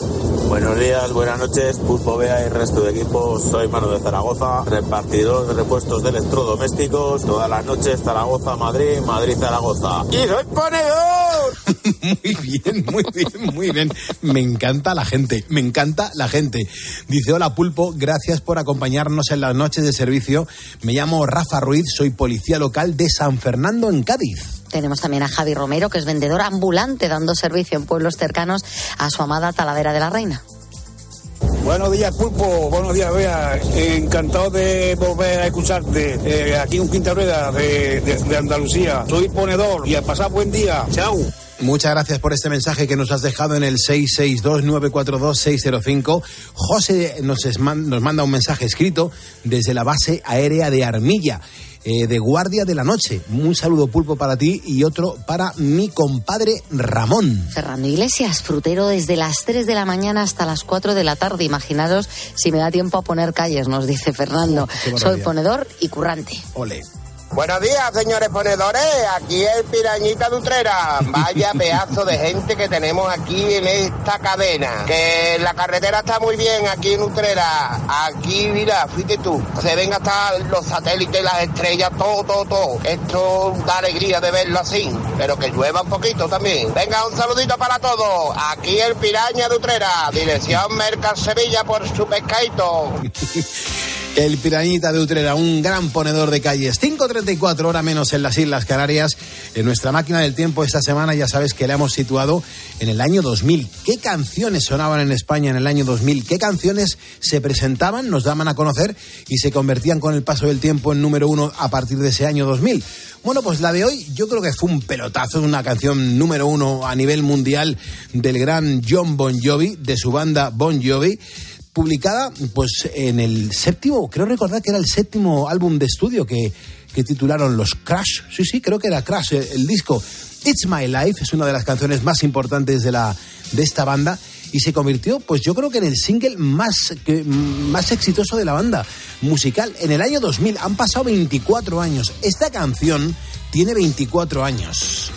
Buenos días, buenas noches, Pulpo Bea y resto de equipo. Soy Manu de Zaragoza, repartidor de repuestos de electrodomésticos. Todas las noches Zaragoza, Madrid, Madrid, Zaragoza. ¡Y soy ponedor! Muy bien, muy bien, muy bien. Me encanta la gente, me encanta la gente. Dice, hola Pulpo, gracias por acompañarnos en las noches de servicio. Me llamo Rafa Ruiz, soy policía local de San Fernando en Cádiz. Tenemos también a Javi Romero, que es vendedor ambulante dando servicio en pueblos cercanos a su amada Talavera de la Reina. Buenos días, Pulpo. Buenos días, Bea. Encantado de volver a escucharte. Eh, aquí un Quinta Rueda de, de- de Andalucía. Soy ponedor y a pasar buen día. Chao. Muchas gracias por este mensaje que nos has dejado en el 662-942-605. José nos, es- nos manda un mensaje escrito desde la base aérea de Armilla, eh, de Guardia de la Noche. Un saludo pulpo para ti y otro para mi compadre Ramón. Fernando Iglesias, frutero desde las 3 de la mañana hasta las 4 de la tarde. Imaginaros si me da tiempo a poner calles, nos dice Fernando. Soy ponedor y currante. Ole. Buenos días, señores ponedores. Aquí el Pirañita de Utrera. Vaya pedazo de gente que tenemos aquí en esta cadena. Que la carretera está muy bien aquí en Utrera. Aquí, mira, fíjate tú. Se ven hasta los satélites, las estrellas, todo, todo, todo. Esto da alegría de verlo así. Pero que llueva un poquito también. Venga, un saludito para todos. Aquí el Piraña de Utrera. Dirección Mercar Sevilla por su pescadito. El Pirañita de Utrera, un gran ponedor de calles. 5.34 hora menos en las Islas Canarias. En nuestra máquina del tiempo esta semana ya sabes que la hemos situado en el año 2000. ¿Qué canciones sonaban en España en el año 2000? ¿Qué canciones se presentaban, nos daban a conocer y se convertían con el paso del tiempo en número uno a partir de ese año 2000? Bueno, pues la de hoy yo creo que fue un pelotazo, una canción número uno a nivel mundial del gran John Bon Jovi, de su banda Bon Jovi publicada pues en el séptimo, creo recordar que era el séptimo álbum de estudio que, que titularon los Crash. Sí, sí, creo que era Crash el, el disco. It's My Life es una de las canciones más importantes de, la, de esta banda y se convirtió, pues yo creo que en el single más, que, más exitoso de la banda musical. En el año 2000 han pasado 24 años. Esta canción tiene 24 años.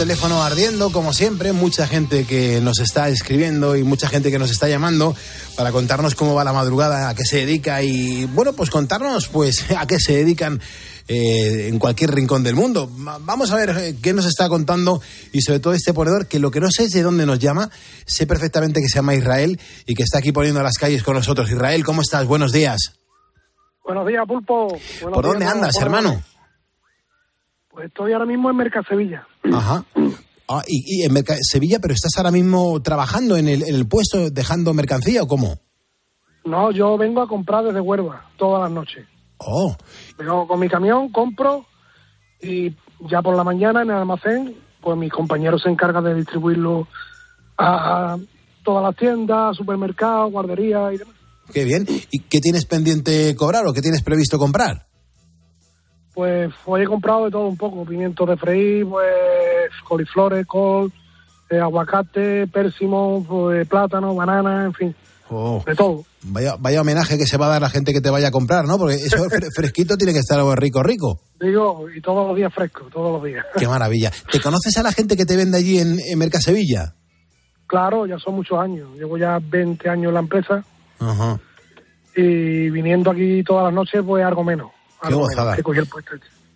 Teléfono ardiendo, como siempre, mucha gente que nos está escribiendo y mucha gente que nos está llamando para contarnos cómo va la madrugada, a qué se dedica y, bueno, pues contarnos pues a qué se dedican eh, en cualquier rincón del mundo. Va- Vamos a ver eh, qué nos está contando y sobre todo este ponedor, que lo que no sé es de dónde nos llama, sé perfectamente que se llama Israel y que está aquí poniendo las calles con nosotros. Israel, ¿cómo estás? Buenos días. Buenos días, Pulpo. Buenos ¿Por dónde días, andas, Juan. hermano? Estoy ahora mismo en Mercasevilla. Ajá. Ah, y, y en Merca- Sevilla, pero estás ahora mismo trabajando en el, en el puesto, dejando mercancía o cómo? No, yo vengo a comprar desde Huelva todas las noches. Oh, Vengo con mi camión, compro y ya por la mañana en el almacén, pues mi compañero se encarga de distribuirlo a, a todas las tiendas, supermercados, guarderías y demás. qué bien. ¿Y qué tienes pendiente cobrar o qué tienes previsto comprar? Pues hoy he comprado de todo un poco, pimientos de freír, pues coliflores, col, eh, aguacate, pérsimo, pues, plátano, banana, en fin, Oh, de todo. vaya, vaya homenaje que se va a dar la gente que te vaya a comprar, ¿no? Porque eso fre- fresquito tiene que estar rico, rico. Digo, y todos los días fresco, todos los días. Qué maravilla. ¿Te conoces a la gente que te vende allí en, en Mercasevilla? Claro, ya son muchos años. Llevo ya 20 años en la empresa Ajá. y viniendo aquí todas las noches, pues algo menos. Qué Algo gozada. menos, que cogí el puesto.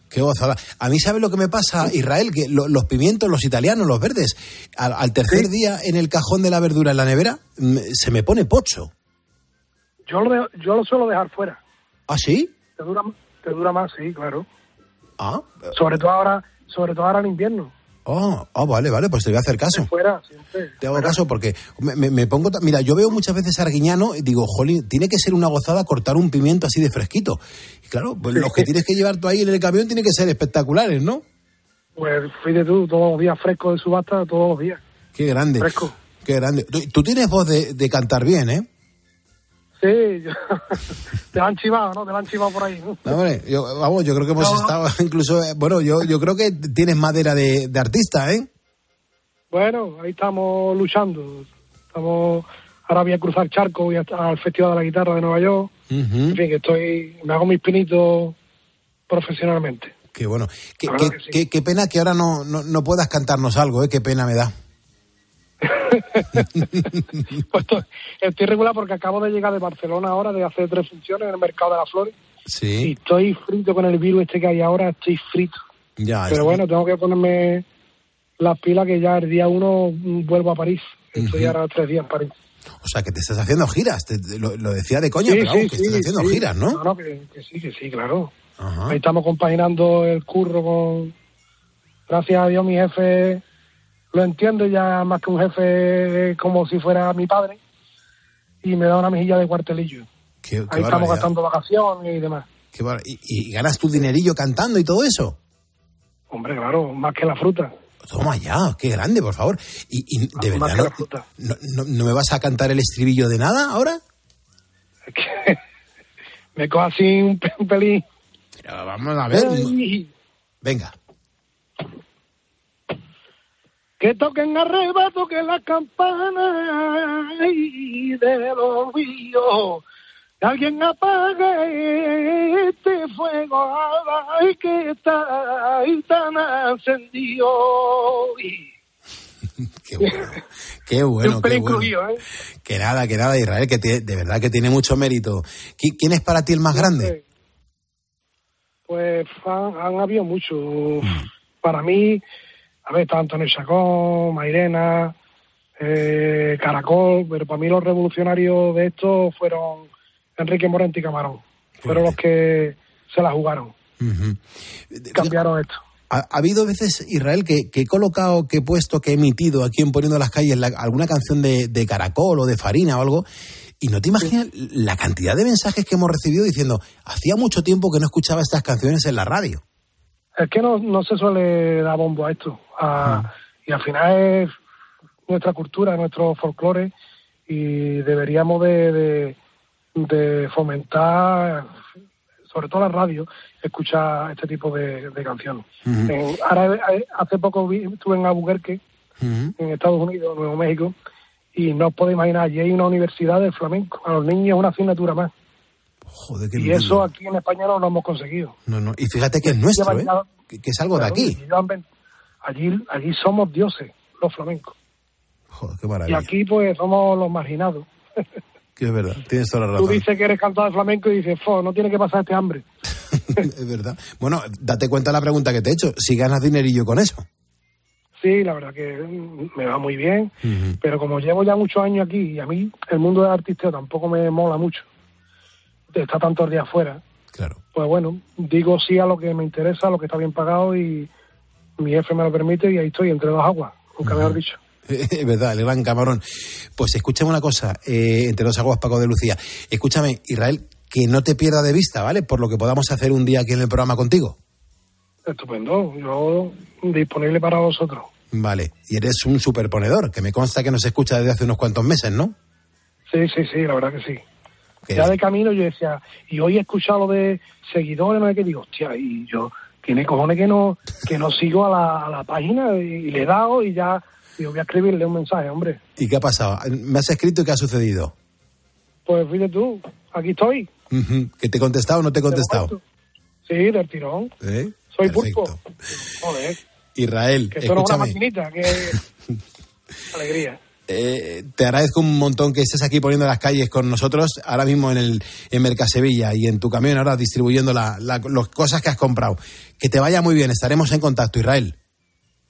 Qué gozada. A mí, ¿sabes lo que me pasa, Israel? Que lo- los pimientos, los italianos, los verdes, al, al tercer día en el cajón de la verdura en la nevera, mm, se me pone pocho. Yo lo, yo lo suelo dejar fuera. ¿Ah, sí? Te dura, te dura más, sí, claro. Ah, Sobre todo ahora, sobre todo ahora en invierno. Oh, ah, vale, vale, pues te voy a hacer caso. Fuera, siempre. Te hago caso porque me, me- me pongo... Mira, yo veo muchas veces arguiñano y digo, jolín, tiene que ser una gozada cortar un pimiento así de fresquito. Y claro, pues los que tienes que llevar tú ahí en el camión tienen que ser espectaculares, ¿no? Pues fíjate tú, todos los días fresco de subasta, todos los días. Qué grande. Fresco. Qué grande. Tú, tú tienes voz de, de cantar bien, ¿eh? Sí, yo- te han chivado, ¿no? Te la han chivado por ahí. ¿no? No, hombre, yo, vamos, yo creo que hemos No. estado incluso, eh, bueno, yo, yo creo que tienes madera de, de artista, ¿eh? Bueno, ahí estamos luchando. Estamos, ahora voy a cruzar charco, voy al Festival de la Guitarra de Nueva York. En fin, que estoy, me hago mis pinitos profesionalmente. Qué bueno. Qué, que sí. qué- qué pena que ahora no, no, no puedas cantarnos algo, ¿eh? Qué pena me da. Pues estoy, estoy regular porque acabo de llegar de Barcelona ahora, de hacer tres funciones en el Mercado de las Flores. Y Sí, estoy frito con el virus este que hay ahora, estoy frito. ya. Pero es- bueno, tengo que ponerme las pilas que ya el día uno vuelvo a París. Estoy Ujú. ahora tres días en París. O sea, que te estás haciendo giras. te- te- lo, lo decía de coña, Sí, pero vamos, sí, que sí, estás haciendo giras, ¿no? No, no, que, que sí, que sí, claro. Ajá. Ahí estamos compaginando el curro con... Gracias a Dios mi jefe lo entiende ya más que un jefe como si fuera mi padre y me da una mejilla de cuartelillo. Qué, qué Ahí estamos gastando vacaciones y demás. Qué bar- y, y ganas tu dinerillo cantando y todo eso. Hombre, claro, más que la fruta. Toma ya, qué grande, por favor. Y, y de Más verdad, que no, la fruta. no, no- no me vas a cantar el estribillo de nada ahora? Me cojo así un, pe- un pelín. Pero vamos a ver. Venga. Que toquen arrebato que la campana y de los ríos. Que alguien apague este fuego ay, que está ahí tan encendido. Y- Qué bueno, qué bueno. qué bueno. ¿eh? Que nada, que nada, Israel, que de verdad que tiene mucho mérito. ¿Qui- ¿Quién es para ti el más grande? Pues han, han habido muchos. Para mí, a ver, está Antonio Chacón, Mairena, eh, Caracol, pero para mí los revolucionarios de esto fueron Enrique Morente y Camarón. Fueron los que se la jugaron, cambiaron esto. Ha, ha habido veces, Israel, que, que he colocado, que he puesto, que he emitido aquí en Poniendo las Calles la- alguna canción de, de Caracol o de Farina o algo, y no te imaginas la cantidad de mensajes que hemos recibido diciendo, hacía mucho tiempo que no escuchaba estas canciones en la radio. Es que no, no se suele dar bombo a esto. a- Y al final es nuestra cultura, nuestro folclore, y deberíamos de, de, de fomentar, sobre todo la radio, escuchar este tipo de, de canciones. En- ahora, eh, hace poco vi- estuve en Albuquerque, en Estados Unidos, Nuevo México, y no os podéis imaginar, allí hay una universidad de flamenco. A los niños una asignatura más. Joder, qué Y eso aquí en España no lo hemos conseguido. No, no. Y fíjate que es nuestro, ¿eh? Que, que es algo de aquí. Allí, allí somos dioses, los flamencos. Joder, qué Y aquí pues somos los marginados. Que es verdad, tienes toda la Tú razón. dices que eres cantador de flamenco y dices, no tiene que pasar este hambre. es verdad. Bueno, date cuenta de la pregunta que te he hecho. Si ganas dinerillo con eso. Sí, la verdad que me va muy bien, pero como llevo ya muchos años aquí y a mí el mundo del artisteo tampoco me mola mucho, estar tantos días fuera, Claro. pues bueno, digo sí a lo que me interesa, a lo que está bien pagado y mi jefe me lo permite y ahí estoy, entre dos aguas, nunca mejor dicho. Es verdad, el gran camarón. Pues escúchame una cosa, eh, entre dos aguas Paco de Lucía. Escúchame, Israel, que no te pierda de vista, ¿vale? Por lo que podamos hacer un día aquí en el programa contigo. Estupendo, yo disponible para vosotros. Vale. Y eres un superponedor, que me consta que nos escucha desde hace unos cuantos meses, ¿no? Sí, sí, sí, la verdad que sí. Que- Ya de camino yo decía, y hoy he escuchado lo de seguidores, no qué, digo, hostia, y yo, tiene cojones que no, que no sigo a la, a la página y, le he dado y ya Digo, voy a escribirle un mensaje, hombre. ¿Y qué ha pasado? ¿Me has escrito y qué ha sucedido? Pues fíjate tú, aquí estoy. ¿Que te he contestado o no te he contestado? Sí, del tirón. ¿Eh? Soy Perfecto. pulpo. Joder, Israel, que esto no es una escúchame. maquinita, que... Alegría. Eh, te agradezco un montón que estés aquí poniendo las calles con nosotros, ahora mismo en el en Mercasevilla y en tu camión, ahora distribuyendo la- la- las cosas que has comprado. Que te vaya muy bien, estaremos en contacto, Israel.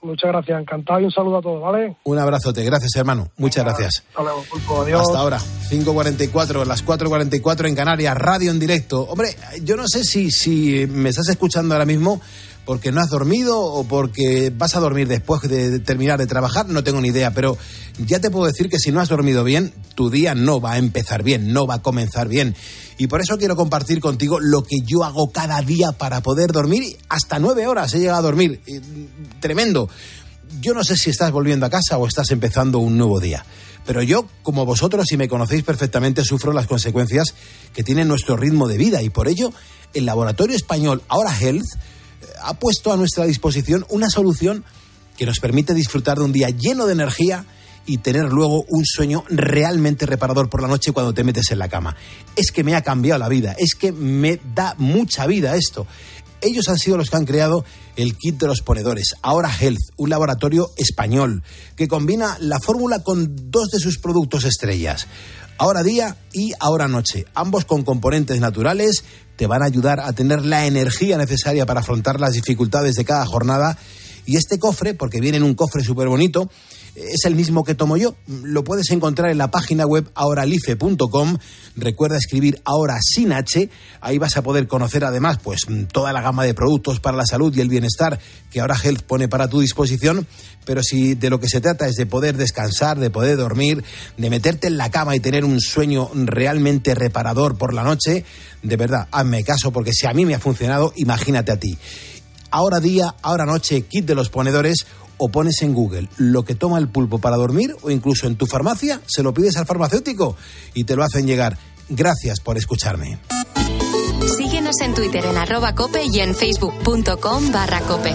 Muchas gracias, encantado y un saludo a todos, ¿vale? Un abrazote, gracias hermano, muchas gracias. Hasta luego, pulpo, adiós. Hasta ahora, 5.44, las 4.44 en Canarias, radio en directo. Hombre, yo no sé si, si me estás escuchando ahora mismo porque no has dormido o porque vas a dormir después de terminar de trabajar, no tengo ni idea, pero ya te puedo decir que si no has dormido bien, tu día no va a empezar bien, no va a comenzar bien. Y por eso quiero compartir contigo lo que yo hago cada día para poder dormir. Hasta nueve horas he llegado a dormir. Eh, Tremendo. Yo no sé si estás volviendo a casa o estás empezando un nuevo día. Pero yo, como vosotros, si me conocéis perfectamente, sufro las consecuencias que tiene nuestro ritmo de vida. Y por ello, el laboratorio español Ahora Health ha puesto a nuestra disposición una solución que nos permite disfrutar de un día lleno de energía y tener luego un sueño realmente reparador por la noche cuando te metes en la cama. Es que me ha cambiado la vida, es que me da mucha vida esto. Ellos han sido los que han creado el kit de los ponedores, Ahora Health, un laboratorio español que combina la fórmula con dos de sus productos estrellas. Ahora día y ahora noche, ambos con componentes naturales, te van a ayudar a tener la energía necesaria para afrontar las dificultades de cada jornada. Y este cofre, porque viene en un cofre súper bonito, es el mismo que tomo yo. Lo puedes encontrar en la página web ahoralife.com. Recuerda escribir ahora sin H. Ahí vas a poder conocer además pues toda la gama de productos para la salud y el bienestar que ahora Health pone para tu disposición. Pero si de lo que se trata es de poder descansar, de poder dormir, de meterte en la cama y tener un sueño realmente reparador por la noche, de verdad, hazme caso porque si a mí me ha funcionado, imagínate a ti ahora día, ahora noche, kit de los ponedores, o pones en Google lo que toma el pulpo para dormir, o incluso en tu farmacia, se lo pides al farmacéutico y te lo hacen llegar. Gracias por escucharme. Síguenos en Twitter en arroba cope y en facebook.com barra cope.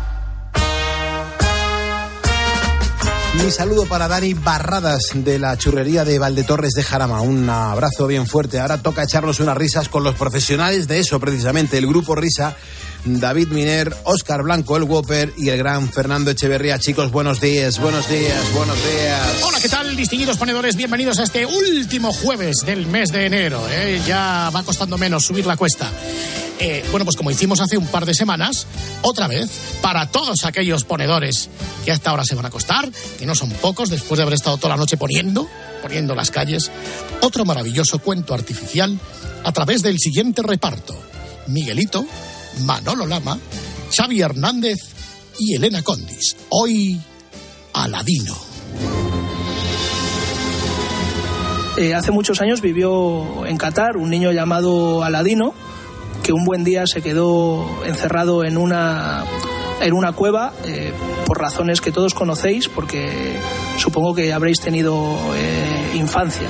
Mi saludo para Dani Barradas de la churrería de Valdetorres de Jarama. Un abrazo bien fuerte. Ahora toca echarnos unas risas con los profesionales de eso, precisamente. El grupo Risa, David Miner, Óscar Blanco, el Whopper y el gran Fernando Echeverría. Chicos, buenos días, buenos días, buenos días. Hola, ¿qué tal, distinguidos ponedores? Bienvenidos a este último jueves del mes de enero. ¿eh? Ya va costando menos subir la cuesta. Eh, bueno, pues como hicimos hace un par de semanas, otra vez, para todos aquellos ponedores que hasta ahora se van a acostar, que no son pocos, después de haber estado toda la noche poniendo, poniendo las calles, otro maravilloso cuento artificial a través del siguiente reparto. Miguelito, Manolo Lama, Xavi Hernández y Elena Condis. Hoy, Aladino. Eh, hace muchos años vivió en Qatar un niño llamado Aladino, que un buen día se quedó encerrado en una, en una cueva eh, por razones que todos conocéis, porque supongo que habréis tenido eh, infancia.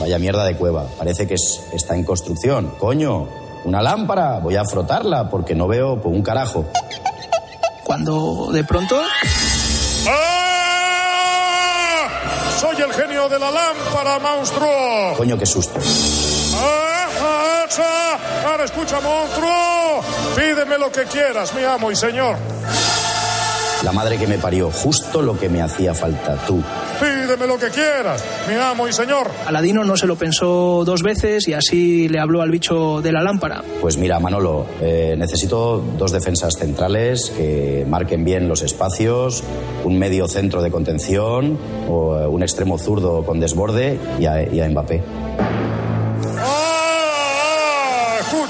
Vaya mierda de cueva. Parece que es- está en construcción. Coño, una lámpara. Voy a frotarla porque no veo pues, un carajo. Cuando de pronto Soy el genio de la lámpara, monstruo. Coño, qué susto. ¡Ah, Alexa! Ahora escucha, monstruo. Pídeme lo que quieras, mi amo y señor. La madre que me parió, justo lo que me hacía falta. Tú, Pídeme lo que quieras, mi amo y señor. Aladino no se lo pensó dos veces y así le habló al bicho de la lámpara. Pues mira, Manolo, eh, necesito dos defensas centrales que marquen bien los espacios, un medio centro de contención, o eh, un extremo zurdo con desborde y a, y a Mbappé.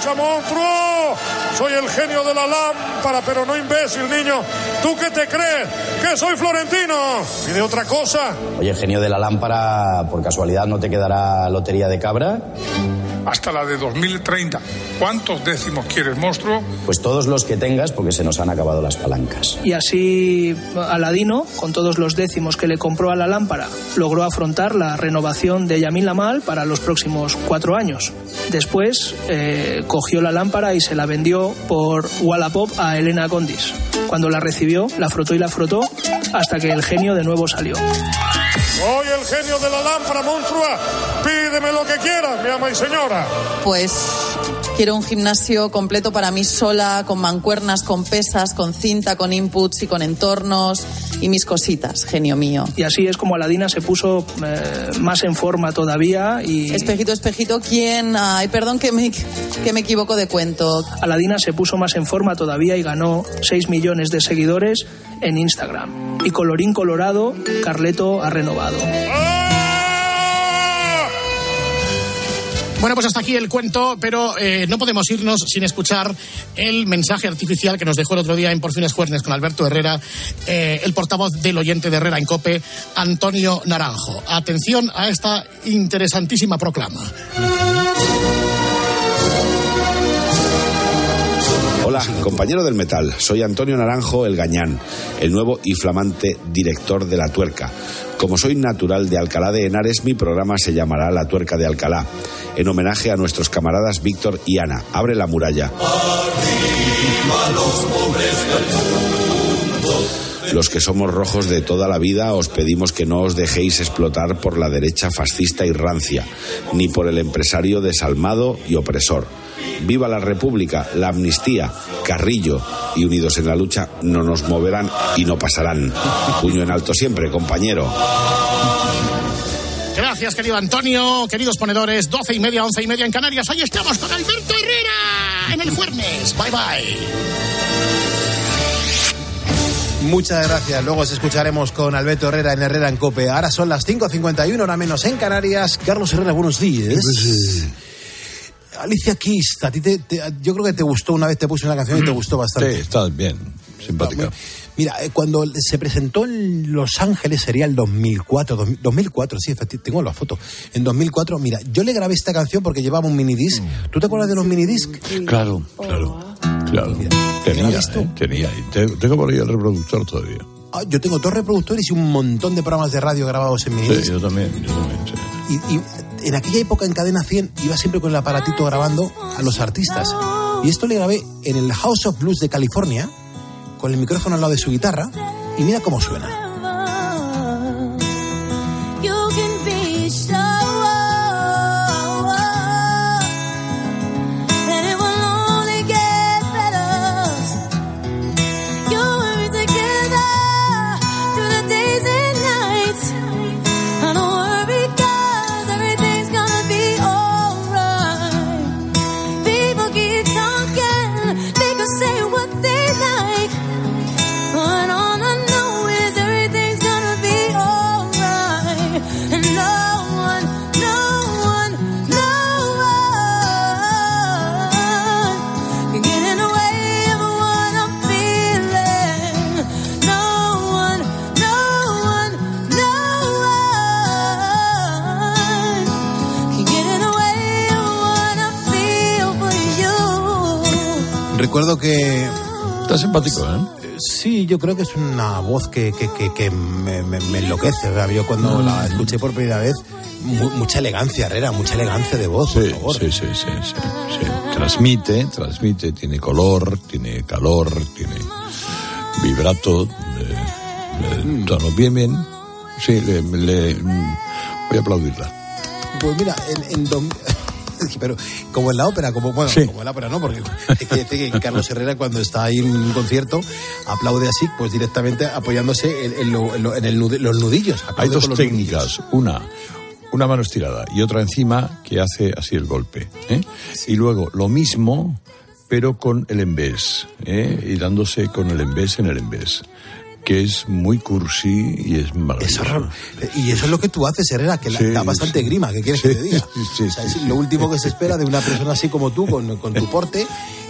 ¡Ah! ¡Escucha, monstruo! Soy el genio de la lámpara, pero no imbécil, niño. ¿Tú qué te crees? ¿Que soy florentino? ¿Y de otra cosa? Oye, genio de la lámpara, por casualidad no te quedará lotería de cabra? Hasta la de 2030. ¿Cuántos décimos quieres, monstruo? Pues todos los que tengas, porque se nos han acabado las palancas. Y así Aladino, con todos los décimos que le compró a la lámpara, logró afrontar la renovación de Yamin Lamal para los próximos cuatro años. Después eh, cogió la lámpara y se la vendió por Wallapop a Elena Condis. Cuando la recibió, la frotó y la frotó hasta que el genio de nuevo salió. Soy el genio de la lámpara, monstrua. Pídeme lo que quieras, mi ama y señora. Pues quiero un gimnasio completo para mí sola, con mancuernas, con pesas, con cinta, con inputs y con entornos y mis cositas, genio mío. Y así es como Aladina se puso eh, más en forma todavía y... Espejito, espejito, ¿quién? Ay, perdón que me, que me equivoco de cuento. Aladina se puso más en forma todavía y ganó 6 millones de seguidores en Instagram. Y colorín colorado, Carleto ha renovado. Bueno, pues hasta aquí el cuento, pero eh, no podemos irnos sin escuchar el mensaje artificial que nos dejó el otro día en Por Fines Juernes con Alberto Herrera, eh, el portavoz del oyente de Herrera en Cope, Antonio Naranjo. Atención a esta interesantísima proclama. Hola, compañero del metal. Soy Antonio Naranjo El Gañán, el nuevo y flamante director de La Tuerca. Como soy natural de Alcalá de Henares, mi programa se llamará La Tuerca de Alcalá, en homenaje a nuestros camaradas Víctor y Ana. Abre la muralla. Los que somos rojos de toda la vida os pedimos que no os dejéis explotar por la derecha fascista y rancia, ni por el empresario desalmado y opresor. Viva la República, la amnistía, Carrillo y unidos en la lucha no nos moverán y no pasarán. Puño en alto siempre, compañero. Gracias, querido Antonio, queridos ponedores, doce y media, once y media en Canarias. Ahí estamos con Alberto Herrera en el Juernes. Bye bye. Muchas gracias. Luego os escucharemos con Alberto Herrera en Herrera en Cope. Ahora son las 5.51, hora menos en Canarias. Carlos Herrera, buenos días. Alicia Keys, a ti te, te- yo creo que te gustó una vez, te puse una canción y te gustó bastante. Sí, está bien, simpática. Mira, eh, cuando se presentó en Los Ángeles sería el 2004, dos- 2004, sí, efecti- tengo la foto. En 2004, mira, yo le grabé esta canción porque llevaba un minidisc. ¿Tú te acuerdas de los minidisc? Claro, claro, claro. Tenía, eh, tenía. Y te- tengo por ahí el reproductor todavía. Ah, yo tengo dos reproductores y un montón de programas de radio grabados en Sí, minidisc. yo también, yo también, sí. Y, y en aquella época en Cadena 100 iba siempre con el aparatito grabando a los artistas. Y esto le grabé en el House of Blues de California, con el micrófono al lado de su guitarra, y mira cómo suena. Recuerdo que... Está simpático, ¿eh? Sí, yo creo que es una voz que, que, que, que me, me- me enloquece. Yo cuando la escuché por primera vez, mu- mucha elegancia, Herrera, mucha elegancia de voz, por Sí, favor. sí, sí, sí, sí, sí. Transmite, transmite, tiene color, tiene calor, tiene vibrato, eh, eh, tono bien, bien. Sí, le, le- mm, voy a aplaudirla. Pues mira, en, en dom- Pero como en la ópera, como bueno, Sí. como en la ópera no, porque hay que decir que Carlos Herrera cuando está ahí en un concierto aplaude así, pues directamente apoyándose en, en lo- en lo- en el nud- los nudillos. Hay dos técnicas. Una, una mano estirada y otra encima que hace así el golpe. ¿eh? Y luego lo mismo, pero con el embés. ¿eh? Y dándose con el embés en el embés. Que es muy cursi y es maravilloso. Y eso es lo que tú haces, Herrera, que la- Sí, da bastante sí. grima, que quieres que te diga. O sea, es lo último que se espera de una persona así como tú, con, con tu porte,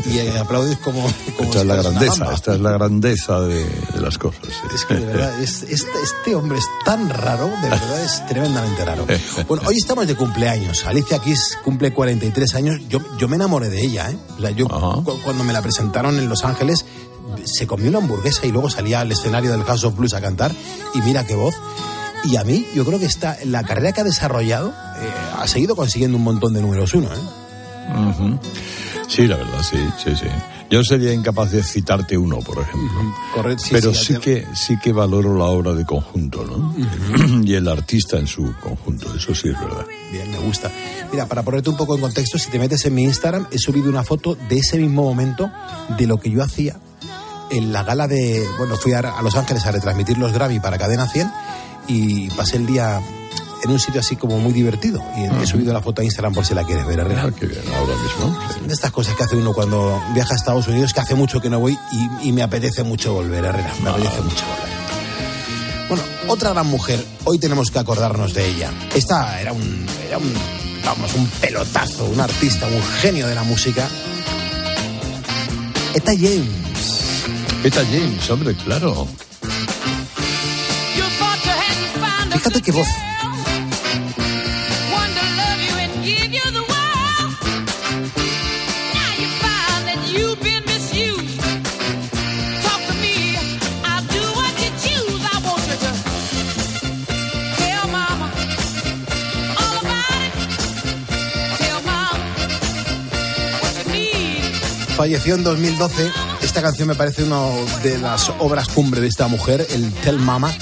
y eh, aplaudes como, como Esta si es la grandeza, esta es la grandeza de, de las cosas. sí. Es que de verdad, es- este, este hombre es tan raro, de verdad es tremendamente raro. Bueno, hoy estamos de cumpleaños. Alicia Keys cumple 43 años. Yo, yo me enamoré de ella, ¿eh? O sea, yo cu- cuando me la presentaron en Los Ángeles, se comió una hamburguesa y luego salía al escenario del House of Blues a cantar. Y mira qué voz. Y a mí, yo creo que está, la carrera que ha desarrollado eh, ha seguido consiguiendo un montón de números uno, ¿eh? Sí, la verdad, sí, sí, sí. Yo sería incapaz de citarte uno, por ejemplo. Correcto, sí, Pero sí, sí, que sí que valoro la obra de conjunto, ¿no? y el artista en su conjunto, eso sí es verdad. Bien, me gusta. Mira, para ponerte un poco en contexto, si te metes en mi Instagram, he subido una foto de ese mismo momento de lo que yo hacía en la gala de. Bueno, fui a, a Los Ángeles a retransmitir los Grammy para Cadena 100 y pasé el día en un sitio así como muy divertido. Y he subido la foto a Instagram por si la quieres ver. Ah, qué bien, ahora mismo. De estas cosas que hace uno cuando viaja a Estados Unidos, que hace mucho que no voy y, y me apetece mucho volver, Herrera. Me apetece mucho volver. Bueno, otra gran mujer, hoy tenemos que acordarnos de ella. Esta era un, era un, vamos, un pelotazo, un artista, un genio de la música. Esta James. Eta James, hombre, claro. Fíjate qué voz. Falleció en 2012. Esta canción me parece una de las obras cumbre de esta mujer, el Tell Mama.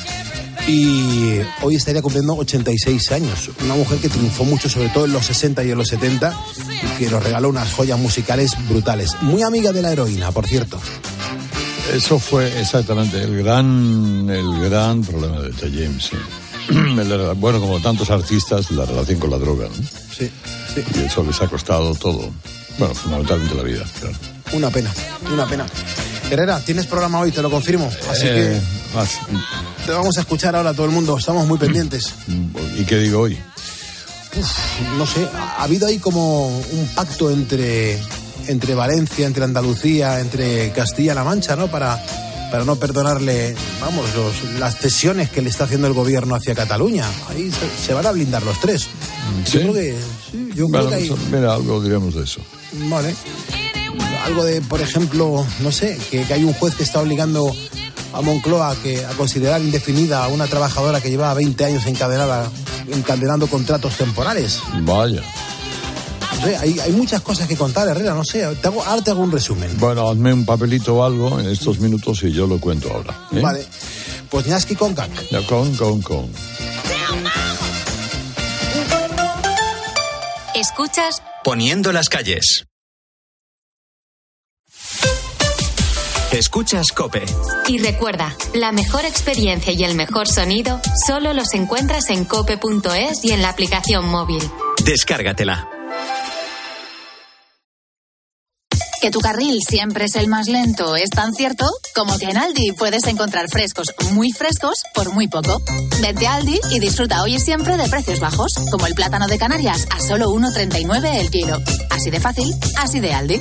Y hoy estaría cumpliendo 86 años. Una mujer que triunfó mucho, sobre todo en los 60 y en los 70, y que nos regaló unas joyas musicales brutales. Muy amiga de la heroína, por cierto. Eso fue exactamente el gran, el gran problema de Eta James. bueno, como tantos artistas, la relación con la droga. ¿no? Sí, sí. Y eso les ha costado todo. Bueno, fundamentalmente la vida, claro. Una pena, una pena. Herrera, tienes programa hoy, te lo confirmo. Así Eh, más- que te vamos a escuchar ahora todo el mundo. Estamos muy pendientes. ¿Y qué digo hoy? Uf, no sé, ha habido ahí como un pacto entre, entre Valencia, entre Andalucía, entre Castilla-La Mancha, ¿no? Para, para no perdonarle, vamos, los- las cesiones que le está haciendo el gobierno hacia Cataluña. Ahí se, se van a blindar los tres. Yo creo que, sí, yo creo Bueno, que hay, pues, mira, algo diremos de eso. vale. Algo de, por ejemplo, no sé, que, que hay un juez que está obligando a Moncloa que, a considerar indefinida a una trabajadora que llevaba 20 años encadenada, encadenando contratos temporales. Vaya. No sé, hay, hay muchas cosas que contar, Herrera, no sé. Te hago, ahora te hago un resumen. Bueno, hazme un papelito o algo en estos minutos y yo lo cuento ahora. ¿eh? Vale. Pues Ñasqui Concac. Ya, Con, con, con. Escuchas Poniendo las calles. Escuchas Cope. y recuerda, la mejor experiencia y el mejor sonido solo los encuentras en cope.es y en la aplicación móvil. Descárgatela. Que tu carril siempre es el más lento es tan cierto como que en Aldi puedes encontrar frescos muy frescos por muy poco. Vente a Aldi y disfruta hoy y siempre de precios bajos, como el plátano de Canarias a solo 1,39 el kilo. Así de fácil, así de Aldi.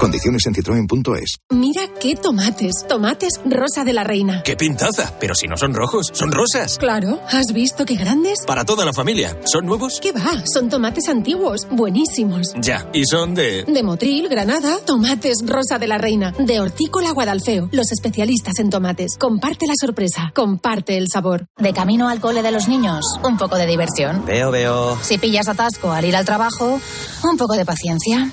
Condiciones en citroen.es. Mira qué tomates. Tomates rosa de la reina. ¡Qué pintaza! Pero si no son rojos, son rosas. Claro, ¿has visto qué grandes? Para toda la familia. ¿Son nuevos? ¿Qué va? Son tomates antiguos, buenísimos. Ya. ¿Y son de...? De Motril, Granada, tomates rosa de la reina. De Hortícola Guadalfeo, los especialistas en tomates. Comparte la sorpresa, comparte el sabor. De camino al cole de los niños, un poco de diversión. Veo, veo. Si pillas atasco al ir al trabajo, un poco de paciencia.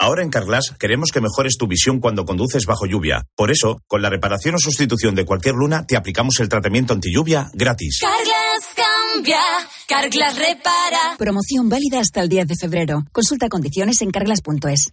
Ahora en Carglass queremos que mejores tu visión cuando conduces bajo lluvia. Por eso, con la reparación o sustitución de cualquier luna, te aplicamos el tratamiento anti lluvia gratis. Carglass cambia, Carglass repara. Promoción válida hasta el 10 de febrero. Consulta condiciones en carglass.es.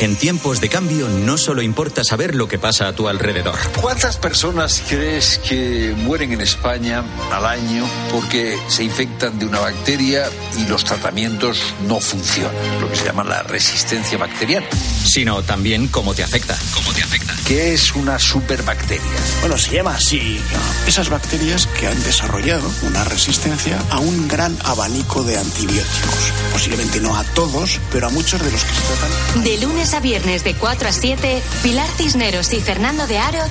En tiempos de cambio no solo importa saber lo que pasa a tu alrededor. ¿Cuántas personas crees que mueren en España al año porque se infectan de una bacteria y los tratamientos no funcionan? Lo que se llama la resistencia bacteriana. Sino también cómo te afecta. ¿Cómo te afecta? ¿Qué es una superbacteria? Bueno, se llama así. Esas bacterias que han desarrollado una resistencia a un gran abanico de antibióticos. Posiblemente no a todos, pero a muchos de los que se tratan. Lunes a viernes de 4 a 7, Pilar Cisneros y Fernando de Aro